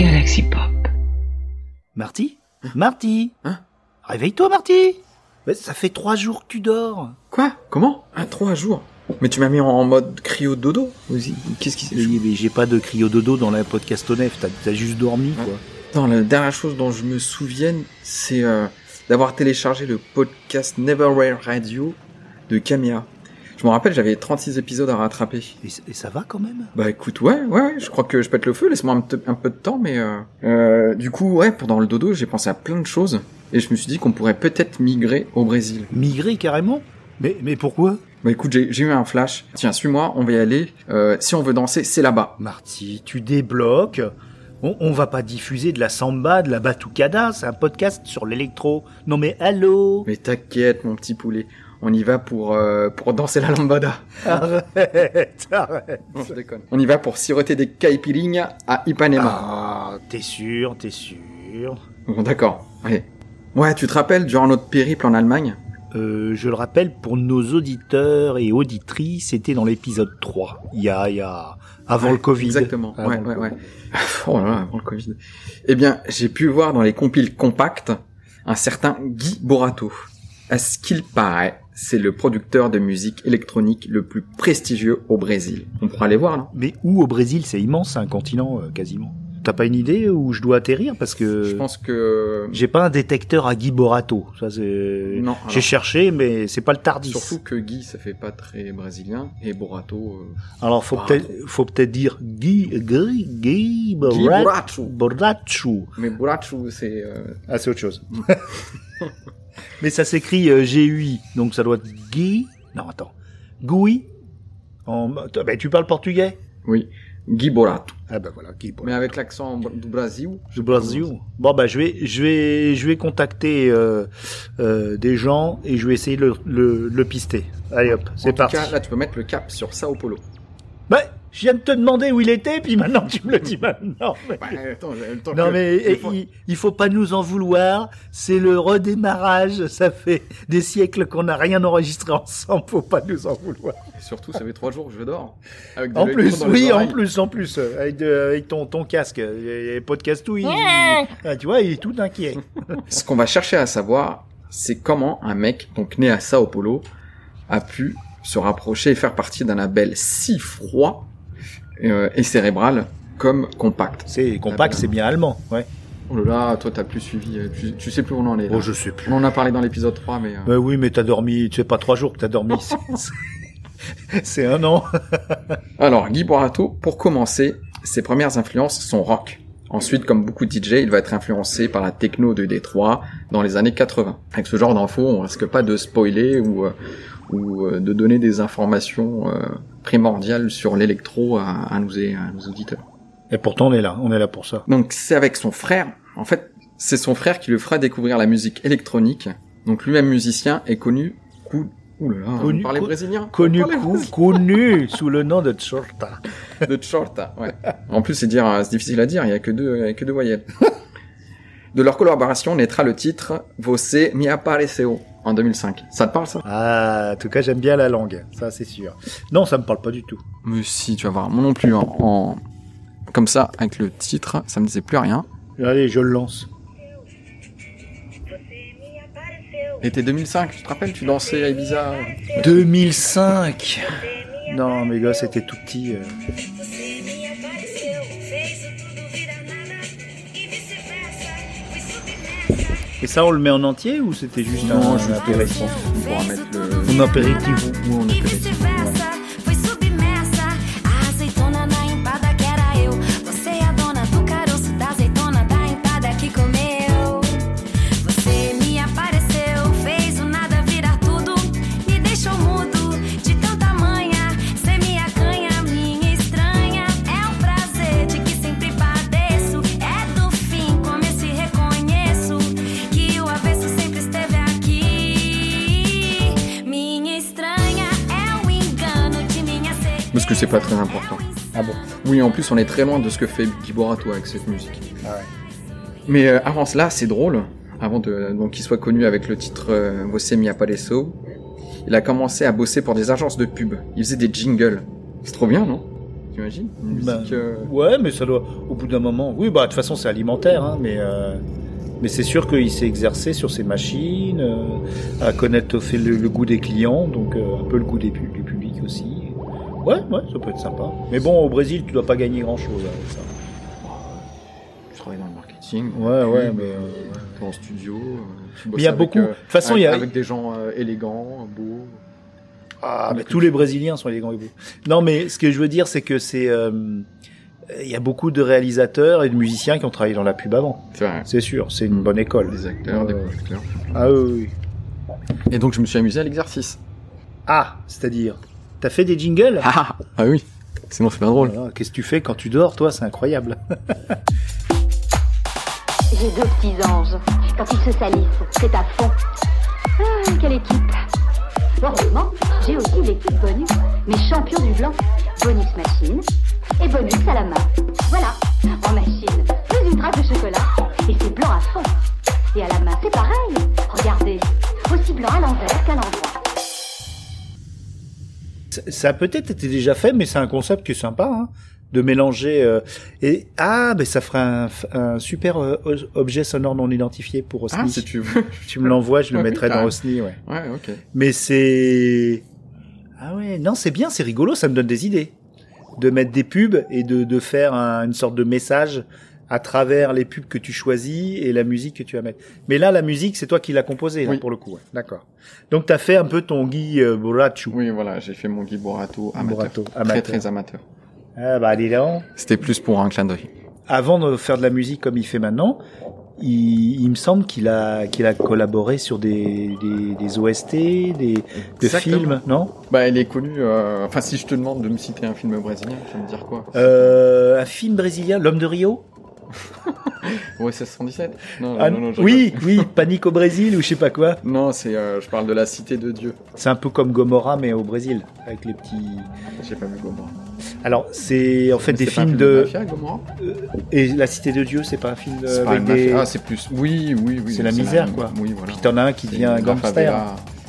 Galaxy Pop. Marty? Marty Hein? Réveille-toi, Marty Mais Ça fait trois jours que tu dors. Quoi? Comment? Ah, trois jours. Mais tu m'as mis en mode cryo dodo Vas-y, Qu'est-ce qui s'est Mais- mais J'ai pas de cryo dodo dans la podcast Onef, t'as t'as juste dormi, quoi. Non, la dernière chose dont je me souvienne, c'est euh, d'avoir téléchargé le podcast Neverwhere Radio de Camilla. Je me rappelle, j'avais 36 épisodes à rattraper. Et, ça va quand même? Bah écoute, ouais, ouais, ouais, je crois que je pète le feu, laisse-moi un, peu- un peu de temps, mais euh, euh, du coup, ouais, pendant le dodo, j'ai pensé à plein de choses, et je me suis dit qu'on pourrait peut-être migrer au Brésil. Migrer carrément? Mais, mais pourquoi? Bah écoute, j'ai j'ai eu un flash. Tiens, suis-moi, on va y aller. Euh, si on veut danser, c'est là-bas. Marty, tu débloques. On, on va pas diffuser de la samba, de la batucada, c'est un podcast sur l'électro. Non mais allô? Mais t'inquiète, mon petit poulet. On y va pour, euh, pour danser la lambada. Arrête, arrête. Non, je déconne. On y va pour siroter des caipirinhas à Ipanema. Ah, t'es sûr, t'es sûr Bon, d'accord. Allez. Ouais, tu te rappelles, durant notre périple en Allemagne? Euh, je le rappelle pour nos auditeurs et auditrices, c'était dans l'épisode 3, il y a, il y a avant Ouais, le Covid. Exactement. Avant ouais, le ouais, Covid. ouais. Oh là là, avant le Covid. Eh bien, j'ai pu voir dans les compiles compacts un certain Guy Borato. À ce qu'il paraît, c'est le producteur de musique électronique le plus prestigieux au Brésil. On pourra aller voir, non? Mais où au Brésil, c'est immense, c'est un continent euh, quasiment. T'as pas une idée où je dois atterrir? Parce que Je pense que... j'ai pas un détecteur à Guy Borato. Ça c'est. Non, J'ai alors, ché mais c'est pas le Tardis. surtout que Guy, ça fait pas très brésilien, et Borato... euh, Alors faut peut-être, faut peut-être dire Guy, Guy, Guy Guy Borat- Borato. Borato. Mais Borato, c'est... euh, Ah, c'est autre chose. mais ça s'écrit euh, G-U-I, donc ça doit être Guy. Non, attends. Gui. En... Ben, tu parles portugais? Oui, Guy Borato. Ah ben voilà, Guy Borato. Mais avec l'accent du Brésil. Du Brésil. Bon bah je vais je vais je vais contacter euh, euh, des gens et je vais essayer de le, le, le pister. Allez hop, En c'est tout parti. cas, là, tu peux mettre le cap sur Sao Paulo. Bah, je viens de te demander où il était puis maintenant tu me le dis maintenant. mais- Bah, attends, j'ai le temps Non que- mais il faut- il, il faut pas nous en vouloir, c'est le redémarrage, ça fait des siècles qu'on n'a rien enregistré ensemble, faut pas nous en vouloir. Et surtout, ça fait trois jours que je dors. Avec des En plus, oui, en plus, en plus, euh, avec, de- avec ton, ton casque, et podcast tout, il, ah, tu vois, il est tout inquiet. Ce qu'on va chercher à savoir, c'est comment un mec, donc né à Sao Paulo, a pu se rapprocher et faire partie d'un label si froid euh, et cérébral comme Compact. C'est compact, c'est bien allemand, ouais. Oh là là, toi t'as plus suivi, euh, tu, tu sais plus où on en est. là. Oh, je sais plus. On en a parlé dans l'épisode 3, mais... euh, Bah oui, mais t'as dormi, tu sais pas trois jours que t'as dormi. C'est un an. Alors, Guy Borato, pour commencer, ses premières influences sont rock. Ensuite, comme beaucoup de DJ, il va être influencé par la techno de Détroit dans les années 80. Avec ce genre d'infos, on risque pas de spoiler ou, euh, ou euh, de donner des informations euh, primordiales sur l'électro à, à nos, à nos auditeurs. Et pourtant, on est là, on est là pour ça. Donc, c'est avec son frère. En fait, c'est son frère qui le fera découvrir la musique électronique. Donc, lui-même musicien est connu... Cou... Ouh là là, Connu- on parlait co- brésilien Connu, connu sous le nom de Tchorta. De Chorta, ouais. En plus, c'est dire, euh, c'est difficile à dire, il y a que deux, il y a que deux voyelles. De leur collaboration naîtra le titre Você me apareceu en 2005. Ça te parle ça? Ah, en tout cas, j'aime bien la langue, ça c'est sûr. Non, ça me parle pas du tout. Mais si, tu vas voir, moi non plus. hein. En... Comme ça, avec le titre, ça me disait plus rien. Allez, je le lance. L'été 2005, tu te rappelles, tu dansais à Ibiza 2005 Non, mes gars, c'était tout petit. euh. Et ça, on le met en entier ou c'était juste Non, un juste apéritif On pourra mettre le... Un apéritif. Ou on apéritif. Fui que c'est pas très important. Ah bon Oui, en plus, on est très loin de ce que fait Guy Borato avec cette musique. Ah ouais. Mais euh, avant cela, c'est drôle. Avant de, donc qu'il soit connu avec le titre euh, Você me apareceu, il a commencé à bosser pour des agences de pub. Il faisait des jingles. C'est trop bien, non? T'imagines? Une Bah, musique. euh, Ouais, mais ça doit, au bout d'un moment, oui, bah de toute façon c'est alimentaire, hein, mais euh, mais c'est sûr qu'il s'est exercé sur ses machines, à connaître le, le goût des clients, donc un peu le goût des, du public aussi. Ouais, ouais, ça peut être sympa. Mais bon, au Brésil, tu dois pas gagner grand chose avec ça. Tu travailles dans le marketing. Ouais, ouais, pub, mais, euh, euh, t'es en studio. euh, tu Mais il y a avec, beaucoup- euh, de toute façon, il y a- avec des gens euh, élégants, beaux. Ah, Mais tous les Brésiliens sont élégants et beaux. Non, mais ce que je veux dire, c'est que c'est, euh, il y a beaucoup de réalisateurs et de musiciens qui ont travaillé dans la pub avant. C'est sûr, c'est une bonne école. Des acteurs, des Ouais. producteurs. Ah oui, oui. Et donc je me suis amusé à l'exercice. Ah, c'est-à-dire, t'as fait des jingles Ah, ah oui. Sinon c'est pas drôle. Voilà, Qu'est-ce que tu fais quand tu dors, toi? C'est incroyable. J'ai deux petits anges. Quand ils se salissent, c'est à fond. Ah, quelle équipe Heureusement, j'ai aussi l'équipe Bonus, mes champions du blanc. Bonus machine et Bonus à la main. Voilà, en machine, plus une trace de chocolat. Et c'est blanc à fond. Et à la main, c'est pareil. Regardez, aussi blanc à l'envers qu'à l'endroit. Ça- a peut-être été déjà fait, mais c'est un concept qui est sympa, hein, de mélanger. euh, et ah, ben ça ferait un, un super euh, objet sonore non identifié pour Osni. Ah, si tu veux. Tu me l'envoies, je le mettrai dans. Osni, ouais. Ouais, ok. Mais c'est ah ouais, non, c'est bien, c'est rigolo, ça me donne des idées de mettre des pubs et de, de faire un- une sorte de message à travers les pubs que tu choisis et la musique que tu vas mettre. Mais là, la musique, c'est toi qui l'as composée, là, Oui. pour le coup. ouais. D'accord. Donc, tu as fait un peu ton Guy euh. Oui, voilà, j'ai fait mon Guy Borato amateur. Borato, Très amateur. très amateur. Ah bah, dis donc. C'était plus pour un clin d'œil. Avant de faire de la musique comme il fait maintenant, il, il me semble qu'il a, qu'il a collaboré sur des, des, des OST, des, films, non? Bah, il est connu. euh, Enfin, si je te demande de me citer un film brésilien, tu vas me dire quoi? Euh, Un film brésilien, L'homme de Rio? Ouais, c'est 117 Non, Ah, non, non, Oui, oui, Panique au Brésil ou je sais pas quoi. Non, c'est. euh, je parle de la cité de Dieu. C'est un peu comme Gomorrah mais au Brésil avec les petits. J'ai pas vu Gomorrah. Alors c'est en fait Mais des films film de mafia, Gomorrah? Et la Cité de Dieu, c'est pas un film euh, avec mafia. Ah, c'est plus. Oui, oui, oui. C'est la misère, quoi. Oui, voilà. Puis t'en as un qui devient un gangster.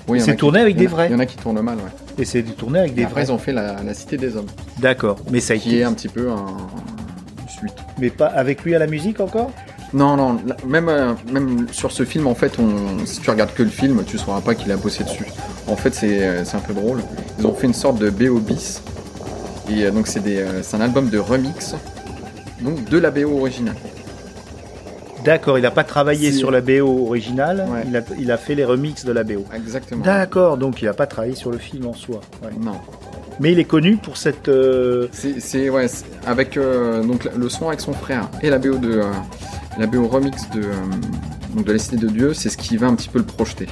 Oui, C'est a qui- tourné avec des vrais. Il y en a qui tournent mal, ouais. et c'est tourné avec des après, vrais. ils ont fait la, la cité des hommes, D'accord, mais ça a qui été est un petit peu un. Mais pas avec lui à la musique encore? Non, non, même, euh, même sur ce film, en fait, on, si tu regardes que le film, tu sauras pas qu'il a bossé dessus. En fait, c'est euh, c'est un peu drôle. Ils ont fait une sorte de BO bis. Et euh, donc, c'est des, c'est un album de remix donc, de la BO originale. D'accord, il a pas travaillé sur la BO originale, Ouais. il, a, il a fait les remixes de la BO. Exactement. D'accord, donc il a pas travaillé sur le film en soi. ouais. Non. Mais il est connu pour cette. euh, C'est, ouais, avec euh, donc le son avec son frère et la BO de euh, la BO remix de euh, donc de la Cité de Dieu, c'est ce qui va un petit peu le projeter.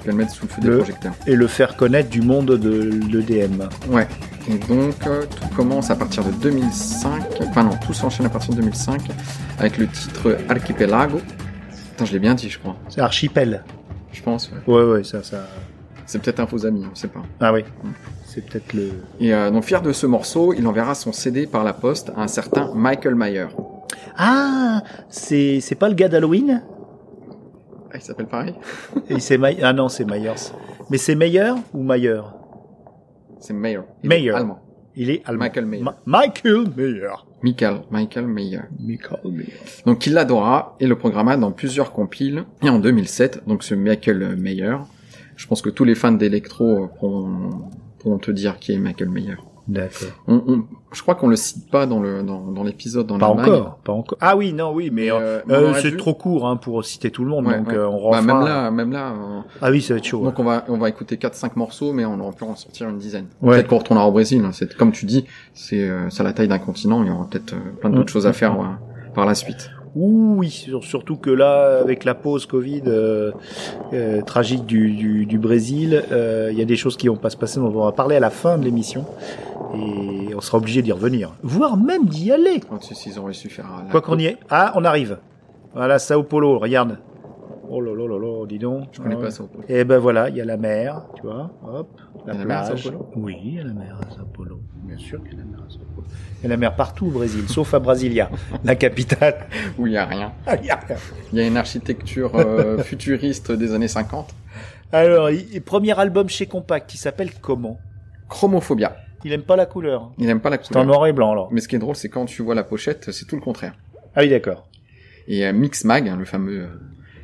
Il va le mettre sous le feu des Le- projecteurs. et le faire connaître du monde de l'EDM. Ouais. Et donc tout commence à partir de 2005. Enfin non, tout s'enchaîne à partir de 2005 avec le titre Archipelago. Attends, je l'ai bien dit, je crois. C'est Archipel. Je pense. ouais. Ouais, ouais, ça, ça. C'est peut-être un faux ami, on sait pas. Ah oui. C'est peut-être le. Et euh, donc fier de ce morceau, il enverra son CD par la poste à un certain Michael Mayer. Ah, c'est c'est pas le gars d'Halloween? Ah, il s'appelle pareil? Et c'est May- Ah non, c'est Myers. Mais c'est Meyer ou Mayer? C'est Mayer. Il est Mayer. allemand. Il est allemand. Michael Mayer. Ma- Michael Mayer. Michael, Michael Mayer. Michael Mayer. Donc il l'adora et le programma dans plusieurs compiles. Et en 2007, donc ce Michael Mayer, je pense que tous les fans d'électro pourront, pourront te dire qui est Michael Mayer. D'accord. On, on- je crois qu'on le cite pas dans le dans, dans l'épisode dans Pas encore, pas encore. Ah oui, non, oui, mais Mais, euh, euh, euh, c'est trop court hein, pour citer tout le monde, Ouais, donc ouais. euh, on Bah, même là, même là. euh, Ah oui, ça va être chaud. donc on va on va écouter 4-5 morceaux, mais on aurait pu en sortir une dizaine. Ouais. Peut-être qu'on retournera au Brésil. hein. C'est comme tu dis, c'est euh, c'est la taille d'un continent. Il y aura peut-être euh, plein d'autres Mm. choses à faire euh, par la suite. Oui, sur- surtout que là, avec la pause Covid euh, euh, tragique du, du, du Brésil, euh, il y a des choses qui vont pas se passer, dont on va parler à la fin de l'émission, et on sera obligé d'y revenir, voire même d'y aller. Faire. Quoi qu'on y est. Ah, on arrive. Voilà, Sao Paulo, regarde. Oh là là là là, dis donc. Je connais Ah pas ouais. au Pôle. Et ben voilà, il y a la mer, tu vois, hop, la Il y a la mer à plage. Sao Paulo oui, il y a la mer à Sao Paulo. Bien sûr qu'il y a la mer à Sao Paulo. Il y a la mer partout au Brésil, sauf à Brasilia, la capitale. Où il y a rien. Ah, il y a rien. Il y a une architecture euh, futuriste des années 50. Alors, il- il- premier album chez Compact, qui s'appelle comment? Chromophobia. Il aime pas la couleur. Il aime pas la C'est en couleur. noir et blanc alors. Mais ce qui est drôle, c'est quand tu vois la pochette, c'est tout le contraire. Ah oui, d'accord. Et euh, Mix Mag, hein, le fameux, euh,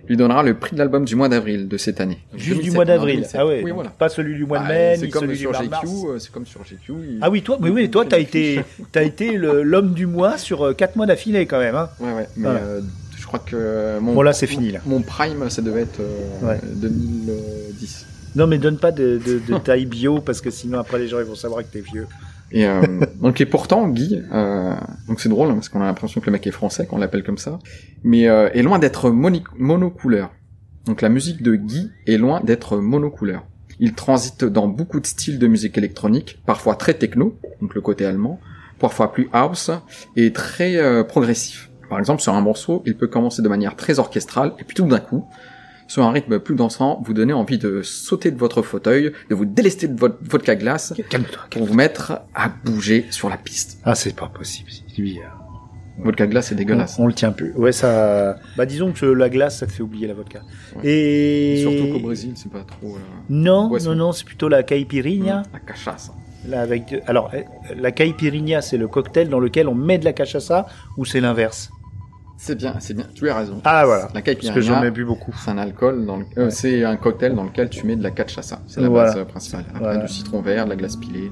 lui donnera le prix de l'album du mois d'avril de cette année. Juste du 2007, mois d'avril. 2007. Ah ouais. Oui, voilà. Pas celui du mois de Bah, mai, c'est ni comme celui du sur mois de euh, c'est comme sur GQ. il- Ah oui, toi, oui, oui, toi, t'as été, t'as été l'homme du mois sur euh, quatre mois d'affilée quand même. Hein. Ouais, ouais. Mais Voilà. euh, je crois que mon, Bon là, c'est fini là. mon prime, ça devait être euh, Ouais. 2010. Non, mais donne pas de, de, de taille bio parce que sinon après les gens ils vont savoir que t'es vieux. Et euh, donc et pourtant Guy, euh, donc c'est drôle hein, parce qu'on a l'impression que le mec est français qu'on l'appelle comme ça, mais euh, est loin d'être monocouleur. Donc la musique de Guy est loin d'être monocouleur. Il transite dans beaucoup de styles de musique électronique, parfois très techno, donc le côté allemand, parfois plus house et très euh, progressif. Par exemple, sur un morceau, il peut commencer de manière très orchestrale et puis tout d'un coup, sur un rythme plus dansant, vous donner envie de sauter de votre fauteuil, de vous délester de votre vodka glace Calme-toi. pour vous mettre à bouger sur la piste. Ah, c'est pas possible. Euh, Vodka glace, c'est dégueulasse. on, on le tient plus. Ouais, ça. Bah, disons que la glace, ça te fait oublier la vodka. Ouais. Et Surtout qu'au Brésil, c'est pas trop euh, Non, non, non, c'est plutôt la caipirinha. la cachaça. Là, avec de- Alors, euh, la caipirinha, c'est le cocktail dans lequel on met de la cachaça ou c'est l'inverse? C'est bien, c'est bien. Tu as raison. Ah, voilà. La Parce que j'en ai caipirinha, bu beaucoup. c'est un alcool dans le... euh, Ouais. c'est un cocktail dans lequel tu mets de la cachaça. C'est la Voilà. base euh, principale. Après Voilà. du citron vert, de la glace pilée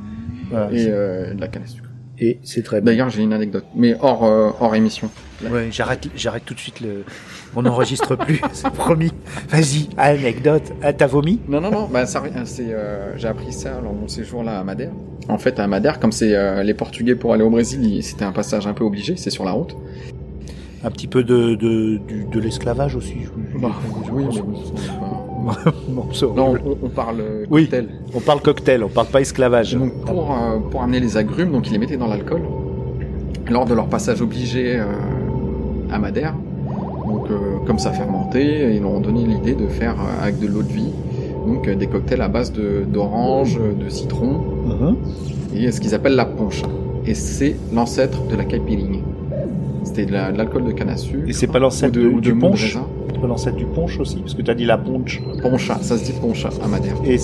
Voilà, et euh, de la canne à sucre. et c'est très bien. D'ailleurs, j'ai une anecdote, mais hors euh, hors émission. Ouais, j'arrête, j'arrête tout de suite le. On n'enregistre plus, c'est promis. Vas-y, anecdote. Ah, t'as vomi? Non, non, non. Bah, ça, c'est, euh, j'ai appris ça lors de mon séjour là à Madère. En fait, à Madère, comme c'est euh, les Portugais pour aller au Brésil, il- c'était un passage un peu obligé. C'est sur la route. Un petit peu de, de, l'esclavage aussi. je- Bah, je- oui, je- mais pas- Non, on, on parle euh, Oui. cocktail. On parle cocktail, on parle pas esclavage. Donc pour, euh, pour amener les agrumes, donc ils les mettaient dans l'alcool lors de leur passage obligé euh, à Madère. Donc euh, comme ça fermentait, ils leur ont donné l'idée de faire avec de l'eau de vie, donc des cocktails à base de d'orange, de citron Mhm. et ce qu'ils appellent la ponche. Et c'est l'ancêtre de la caipirinha. C'était de la- de l'alcool de canne à sucre. Et c'est pas l'ancêtre de- du- de punch. C'est pas l'ancêtre du punch aussi Parce que t'as dit la punch. Poncha, ça se dit poncha à Madère. Et,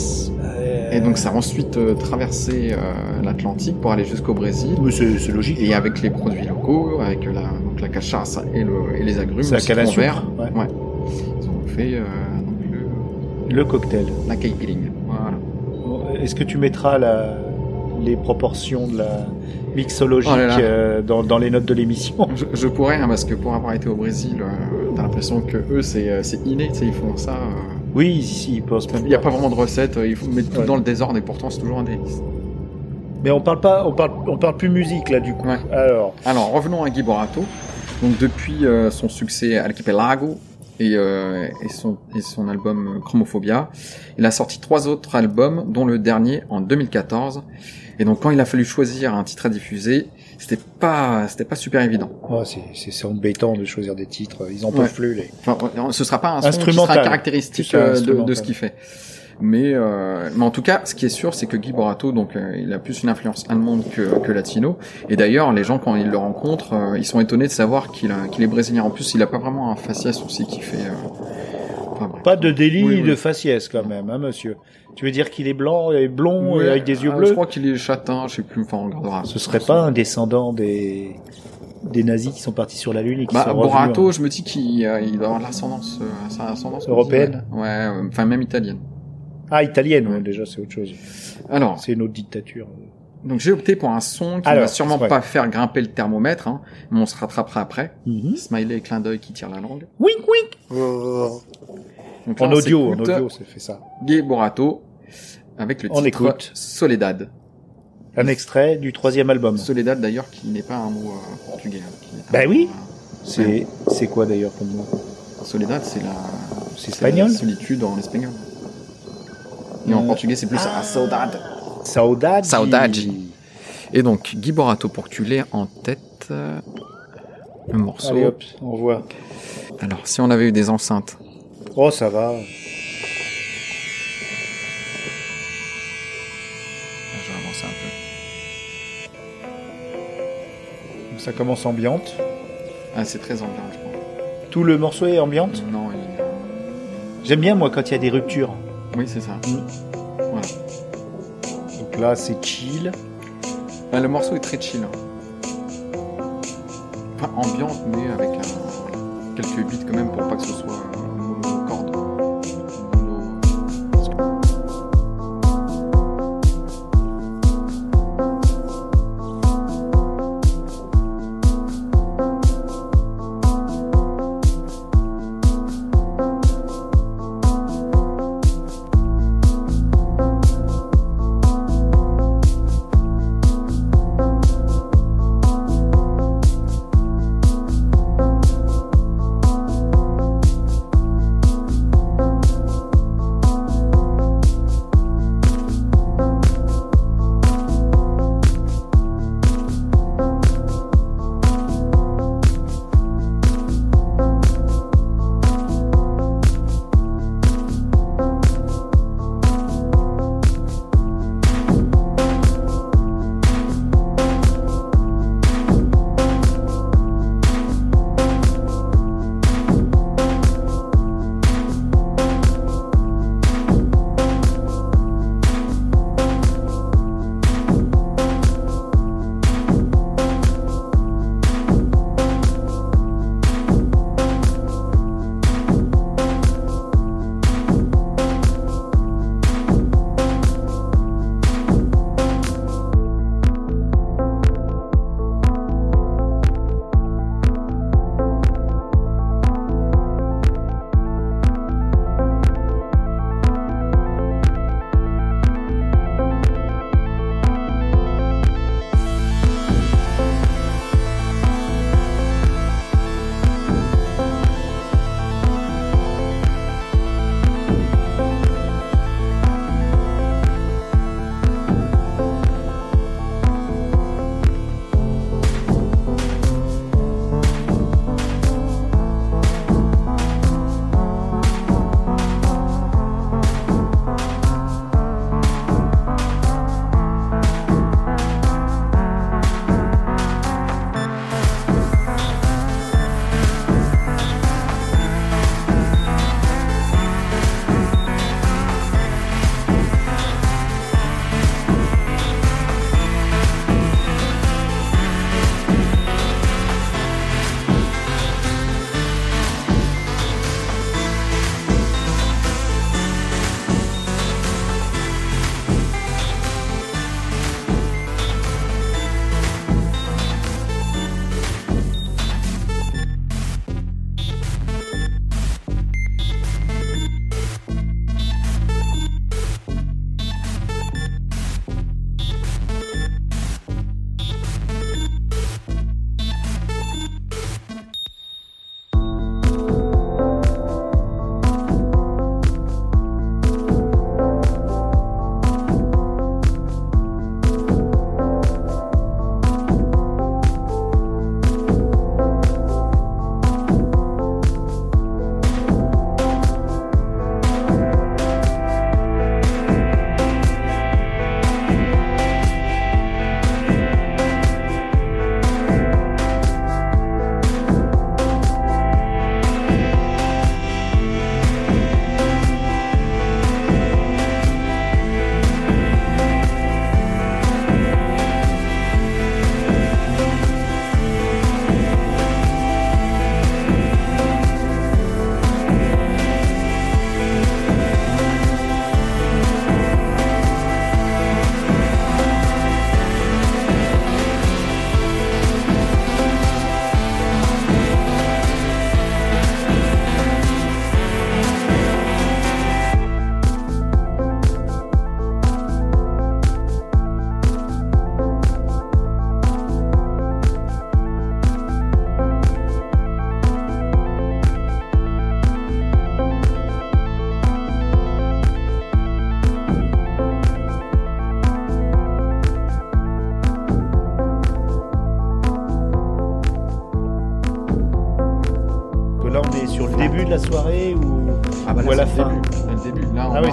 euh, donc ça a ensuite euh, traversé euh, l'Atlantique pour aller jusqu'au Brésil. Oui, c'est, logique. Et avec les produits locaux, avec la, donc la cachasse et, le, et les agrumes, la canne à sucre. vert, Ouais. ouais. ils ont fait euh, donc le, Le cocktail. la caipirinha. Voilà. Est-ce que tu mettras la, les proportions de la mixologique Oh là là. euh, dans, dans les notes de l'émission Je, je pourrais, hein, parce que pour avoir été au Brésil, euh, t'as l'impression que eux c'est euh, inné, ils font ça. Oui, ici, ils pensent même Il n'y a pas vraiment de recette, ils mettent tout Ouais. dans le désordre et pourtant c'est toujours un délice. Mais on parle pas, on parle, on parle plus musique là du coup. Ouais. Alors, Alors revenons à Guy Borato. Donc depuis euh, son succès Archipelago et, euh, et, son, et son album Chromophobia, il a sorti trois autres albums, dont le dernier en 2014. Et donc quand il a fallu choisir un titre à diffuser, c'était pas c'était pas super évident. oh, c'est, embêtant de choisir des titres. Ils en Ouais. peuvent plus les. Enfin, ce sera pas un son qui sera caractéristique euh, de, de ce qu'il fait. Mais, euh, mais en tout cas, ce qui est sûr, c'est que Guy Borato, donc, euh, il a plus une influence allemande que, que latino. Et d'ailleurs, les gens quand ils le rencontrent, euh, ils sont étonnés de savoir qu'il qu'il est brésilien. En plus, il a pas vraiment un faciès aussi qui fait. euh, enfin. Pas de délit Oui, oui. de faciès quand même, hein, monsieur. Tu veux dire qu'il est blanc et blond Ouais, et avec des yeux euh, bleus Je crois qu'il est châtain, je sais plus. Enfin, on regardera. Ce serait pas un descendant des des nazis qui sont partis sur la lune et qui Bah, sont revenus Borato, en- je me dis qu'il euh, il doit avoir de l'ascendance, euh, sa ascendance Européenne Ouais, ouais, euh, enfin même italienne. Ah, italienne, ouais, déjà c'est autre chose. Alors, C'est une autre dictature. Donc j'ai opté pour un son qui Alors, va sûrement ouais. pas faire grimper le thermomètre, hein, mais on se rattrapera après. Mhm. Smiley et clin d'œil qui tire la langue. Wink wink. Donc En là, audio, en audio, ça fait ça. Gay Borato avec le On titre écoute. Soledad. Un extrait du troisième album. Soledad d'ailleurs qui n'est pas un mot euh, portugais. hein, Bah mot, oui. euh, C'est c'est quoi d'ailleurs comme mot? Soledad c'est la C'est c'est la espagnol? solitude en espagnol. Et en Euh, portugais c'est plus ah. saudade. Saudade. Saudade. Et donc Guy Borato pour que tu l'aies en tête. euh, Le morceau. Allez hop, on voit. Alors si on avait eu des enceintes. Oh, ça va. Je vais avancer un peu. Ça commence ambiante. Ah, c'est très ambiant, je crois. Tout le morceau est ambiante? Non, il... J'aime bien moi quand il y a des ruptures. oui, c'est ça. Donc là, c'est chill. Bah, le morceau est très chill. hein. Enfin, ambiante, mais avec un- quelques beats quand même pour pas que ce soit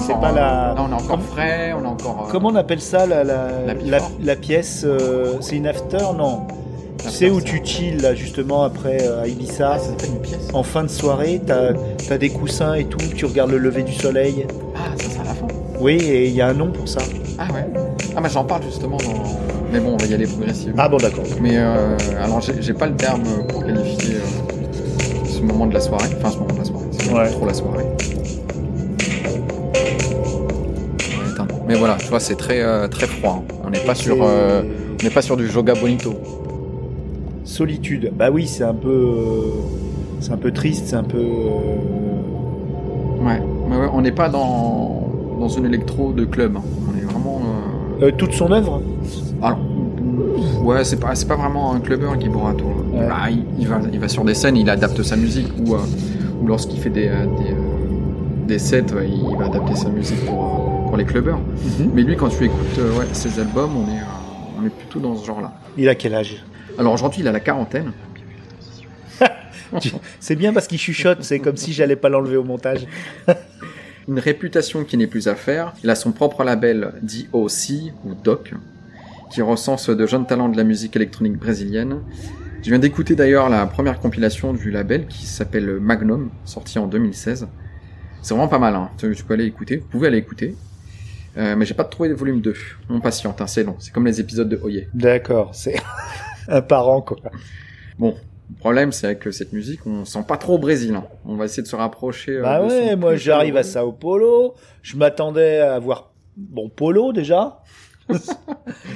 c'est pas la- Là, on est encore Comme- frais, on est encore. euh, Comment on appelle ça la, la, La la, before. la pièce euh, C'est une after Non. Sais où c'est- tu chill là justement après euh, à Ibiza Ah, ça une pièce. En fin de soirée, t'as as des coussins et tout, tu regardes le lever du soleil. Ah, ça, c'est à la fin. Oui, et il y a un nom pour ça. Ah ouais. Ah, mais j'en parle justement dans. Mais bon, on va y aller progressivement. Ah bon, d'accord. Mais euh, alors, j'ai j'ai pas le terme pour qualifier euh, ce moment de la soirée. Enfin, ce moment de la soirée. C'est Ouais. trop la soirée. Mais voilà, tu vois, c'est très très, euh, très froid. hein. On n'est pas sur, euh, on n'est pas sur du Joga Bonito. Solitude. Bah oui, c'est un peu, euh, c'est un peu triste, c'est un peu. Ouais, ouais, on n'est pas dans, dans une électro de club. hein. On est vraiment. toute son œuvre. Alors, ouais, c'est pas, c'est pas vraiment un clubbeur, Guy Borato. Ouais. Bah, il, il va, il va sur des scènes, il adapte sa musique, ou, ou lorsqu'il fait des, des, des sets, il va adapter sa musique pour, pour les clubbers. Mais lui, quand tu écoutes euh, ouais, ses albums, on est, euh, on est plutôt dans ce genre-là. Il a quel âge? Alors aujourd'hui, il a la quarantaine. C'est bien parce qu'il chuchote. C'est comme si j'allais pas l'enlever au montage. Une réputation qui n'est plus à faire. Il a son propre label DOC, ou DOC, qui recense de jeunes talents de la musique électronique brésilienne. Je viens d'écouter d'ailleurs la première compilation du label qui s'appelle Magnum, sortie en 2016. C'est vraiment pas mal, hein. tu peux aller écouter, vous pouvez aller écouter. Euh, mais j'ai pas trouvé de volume 2. On patiente, hein, c'est long. C'est comme les épisodes de Oye. D'accord. C'est un parent quoi. Bon, le problème c'est que cette musique, on sent pas trop au Brésil. hein. On va essayer de se rapprocher. euh, Bah ouais, moi j'arrive à. Sao Paulo. Je m'attendais à voir bon Polo déjà.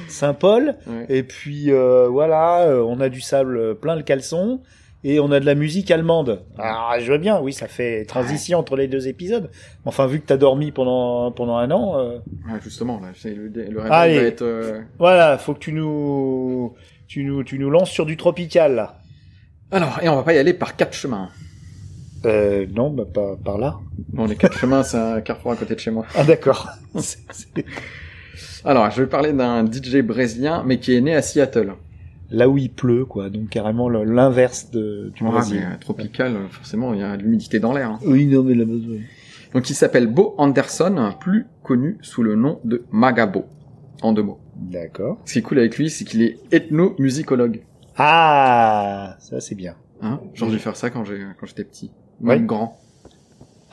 Saint-Paul. Ouais. Et puis euh, voilà, euh, on a du sable plein le caleçon et on a de la musique allemande. Ah, je veux bien, oui, ça fait transition entre les deux épisodes. Enfin, vu que t'as dormi pendant pendant un an, euh, Ouais, justement, là, c'est le, le Allez. va être. euh, voilà, faut que tu nous tu nous tu nous lances sur du tropical là. Alors, et on va pas y aller par quatre chemins. Euh, non, bah pas par là. Bon, les quatre chemins, c'est un carrefour à côté de chez moi. Ah d'accord. Alors, je vais parler d'un DJ brésilien, mais qui est né à Seattle. Là où il pleut, quoi. Donc carrément l'inverse de du Ouais, Brésil. mais, euh, tropical, euh, forcément, il y a de l'humidité dans l'air. hein. Oui, non, mais là Donc, il s'appelle Bo Anderson, plus connu sous le nom de Magabo, en deux mots. D'accord. Ce qui est cool avec lui, c'est qu'il est ethnomusicologue. Ah, ça c'est bien. Hein J'ai dû faire ça quand j'ai quand j'étais petit. Ouais. Même grand.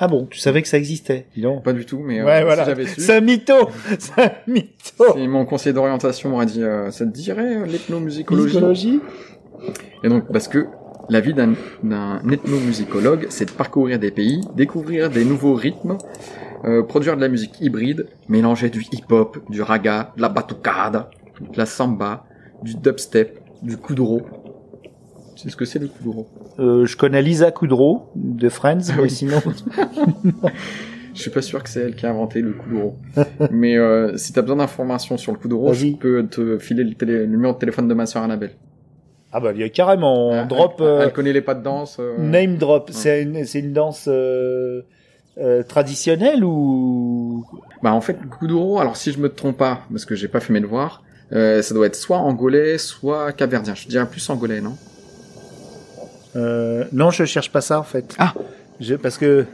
Ah bon, tu savais que ça existait, donc. Pas du tout, mais euh, Ouais, si voilà. j'avais su. C'est un mytho C'est un mytho Si mon conseiller d'orientation m'aurait dit, euh, ça te dirait euh, l'ethnomusicologie? Musicologie Et donc, parce que la vie d'un d'un ethnomusicologue, c'est de parcourir des pays, découvrir des nouveaux rythmes, euh, produire de la musique hybride, mélanger du hip-hop, du raga, de la batucada, de la samba, du dubstep, du kuduro. Sais ce que c'est le kuduro euh, Je connais Lisa Kudrow de Friends, Ah mais sinon... Je suis pas sûr que c'est elle qui a inventé le kuduro. Mais euh, si t'as besoin d'informations sur le kuduro, je peux te filer le, télé- le numéro de téléphone de ma sœur Annabelle. Ah bah, il y a carrément, on Elle- drop... Elle, euh, elle connaît les pas de danse. euh, Name drop, c'est une, c'est une danse euh, euh, traditionnelle ou... Bah en fait, le kuduro, alors si je me trompe pas, parce que j'ai pas fait mes devoirs, euh, ça doit être soit angolais, soit capverdien. Je dirais plus angolais, non? Euh, non, je cherche pas ça en fait. Ah. je, Parce que...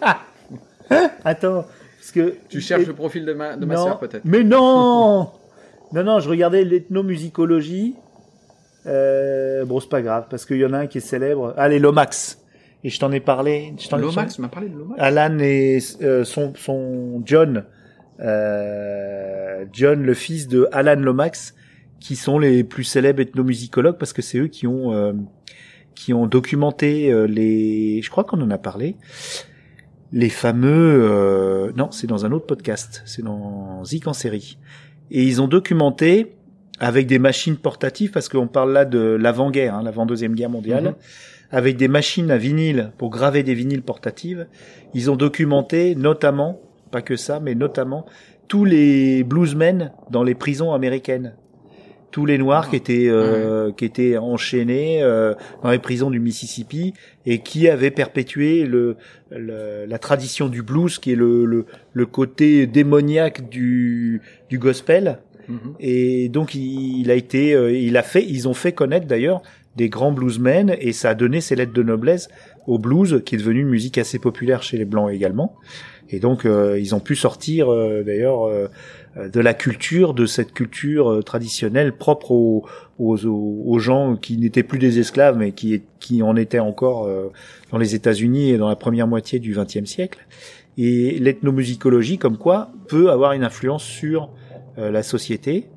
Ah Hein? Attends, parce que... Tu cherches le profil de ma, de ma Non, sœur peut-être Mais non Non, non, je regardais l'ethnomusicologie. Euh, bon, c'est pas grave, parce qu'il y en a un qui est célèbre. Allez, Lomax. Et je t'en ai parlé. Je t'en Lomax, tu m'as parlé de Lomax Alan et euh, son, son John, euh, John, le fils de Alan Lomax, qui sont les plus célèbres ethnomusicologues parce que c'est eux qui ont euh, qui ont documenté euh, les. Je crois qu'on en a parlé. Les fameux. euh, non, c'est dans un autre podcast. C'est dans Zik en série. Et ils ont documenté avec des machines portatives parce qu'on parle là de l'avant-guerre, hein, l'avant deuxième guerre mondiale Mhm. avec des machines à vinyle pour graver des vinyles portatives. Ils ont documenté notamment, pas que ça, mais notamment tous les bluesmen dans les prisons américaines. Tous les noirs qui étaient euh, qui étaient enchaînés euh, dans les prisons du Mississippi et qui avaient perpétué le, le- la tradition du blues, qui est le, le, le côté démoniaque du, du gospel. Mhm. Et donc il, il a été, euh, il a fait, ils ont fait connaître d'ailleurs des grands bluesmen et ça a donné ses lettres de noblesse au blues, qui est devenu une musique assez populaire chez les blancs également. Et donc euh, ils ont pu sortir euh, d'ailleurs de la culture, de cette culture euh, traditionnelle propre aux, aux, aux- gens qui n'étaient plus des esclaves mais qui, qui en étaient encore euh, dans les États-Unis et dans la première moitié du XXe siècle. Et l'ethnomusicologie, comme quoi, peut avoir une influence sur euh, la société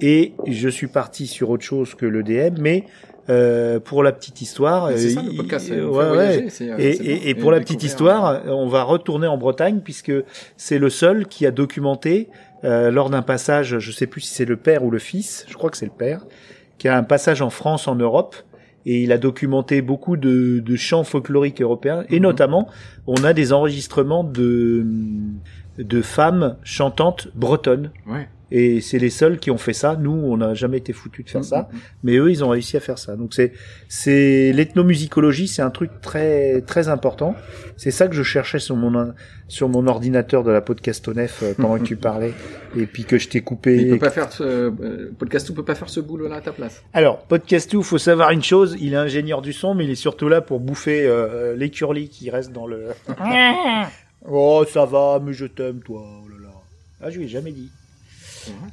et je suis parti sur autre chose que le DM, mais euh, pour la petite histoire, euh, ça le podcast. euh, ouais, ouais. euh, Et, pour la petite histoire, on va retourner en Bretagne puisque c'est le seul qui a documenté euh, lors d'un passage, je sais plus si c'est le père ou le fils, je crois que c'est le père, qui a un passage en France, en Europe, et il a documenté beaucoup de, de chants folkloriques européens, et Mhm. notamment, on a des enregistrements de de femmes chantantes bretonnes. Ouais. Et c'est les seuls qui ont fait ça. Nous, on n'a jamais été foutus de faire Mm, ça mm, mm. mais eux ils ont réussi à faire ça donc c'est c'est l'ethnomusicologie c'est un truc très très important c'est ça que je cherchais sur mon sur mon ordinateur de la podcastonef euh, pendant que tu parlais et puis que je t'ai Mais coupé Il peut pas faire ce, euh, podcast tout peut pas faire ce boulot là à ta place. alors podcastou faut savoir une chose il est ingénieur du son mais il est surtout là pour bouffer euh, les curlis qui restent dans le oh ça va mais je t'aime toi oh là là ah je lui ai jamais dit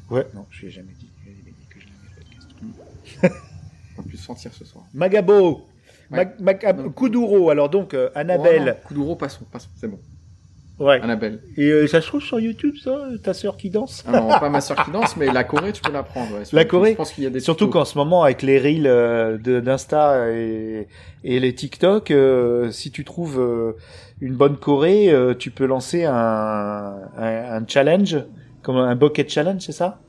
ouais non je lui ai jamais dit Je lui ai jamais dit que je l'aimais, Podcastou. On peut se sentir ce soir. Magabo Ouais. Mag- Mag- Kuduro alors donc euh, Annabelle Oh, Kuduro, passons, passons, c'est bon. ouais Annabelle. Et euh, ça se trouve sur YouTube, ça, ta sœur qui danse? Ah non, pas ma soeur qui danse, mais la Corée, tu peux l'apprendre. Ouais. La Corée? Je pense qu'il y a des Surtout qu'en ce moment, avec les reels euh, d'Insta et, et les TikTok, euh, si tu trouves euh, une bonne Corée, euh, tu peux lancer un, un, un challenge, comme un bucket challenge, c'est ça?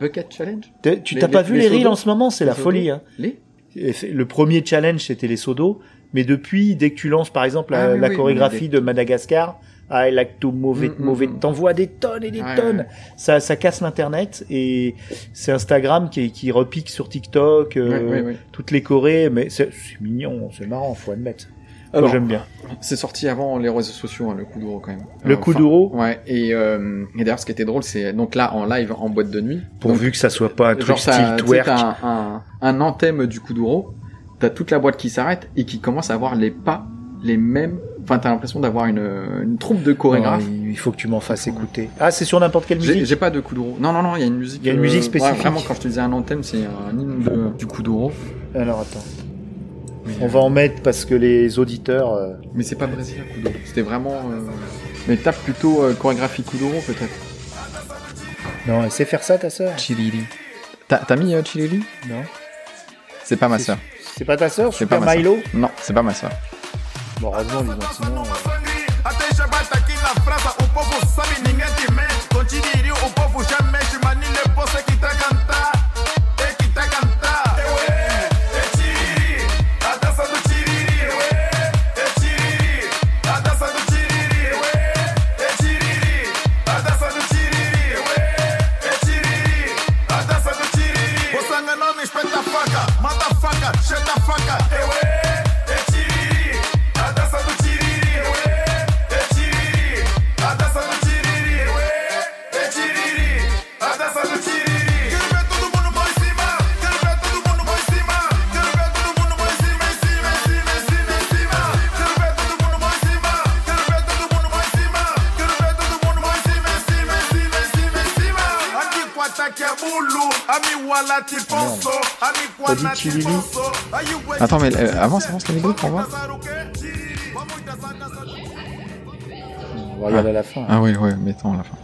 Bucket Challenge? T'es- Tu Les- t'as pas vu les reels en ce moment? C'est la folie. Hein. Les? Le premier challenge, c'était les seaux d'eau. Mais depuis, dès que tu lances, par exemple, la, Ah oui, la oui, chorégraphie oui, de Madagascar, I like to move it, Mm, mm, move it, mm. t'envoies des tonnes et des Ouais, tonnes. ouais. Ça, ça casse l'internet et c'est Instagram qui, qui repique sur TikTok, euh, ouais. toutes les Corées, mais c'est c'est mignon, c'est marrant, faut admettre. Alors, j'aime bien. C'est sorti avant les réseaux sociaux, hein, le Kuduro quand même. Le enfin, Kuduro Ouais, et, euh, et d'ailleurs, ce qui était drôle, c'est donc là en live en boîte de nuit. Pourvu que ça soit pas un truc Genre, style sais, twerk. un, un, un anthème du Kuduro, t'as toute la boîte qui s'arrête et qui commence à avoir les pas les mêmes. Enfin, t'as l'impression d'avoir une, une troupe de chorégraphes. Il faut que tu m'en fasses écouter. Ah, c'est sur n'importe quelle musique j'ai pas de Kuduro. Non, non, non, il y a une musique. Il y a une musique spécifique. ouais, vraiment, quand je te disais un anthème, c'est un hymne de- du Kuduro. Alors attends. On va en mettre parce que les auditeurs... euh, Mais c'est pas brésilien Kuduro. C'était vraiment. euh, Mais tape plutôt euh, chorégraphie Kuduro peut-être. Non, elle sait faire ça ta sœur Chilili. T'as, t'as mis euh, Chilili Non. C'est pas ma C'est- sœur. C'est pas ta sœur, C'est Super pas ma sœur. Milo Non, c'est pas ma sœur. Bon, heureusement, dis donc, sinon... euh, Até Shabbat aqui na França, o povo sabe, ninguém te T'as dit Chilili güey- Attends, mais euh, avance, avance la vidéo pour voir. On va regarder à la fin. Ah oui, ouais, mettons à la fin.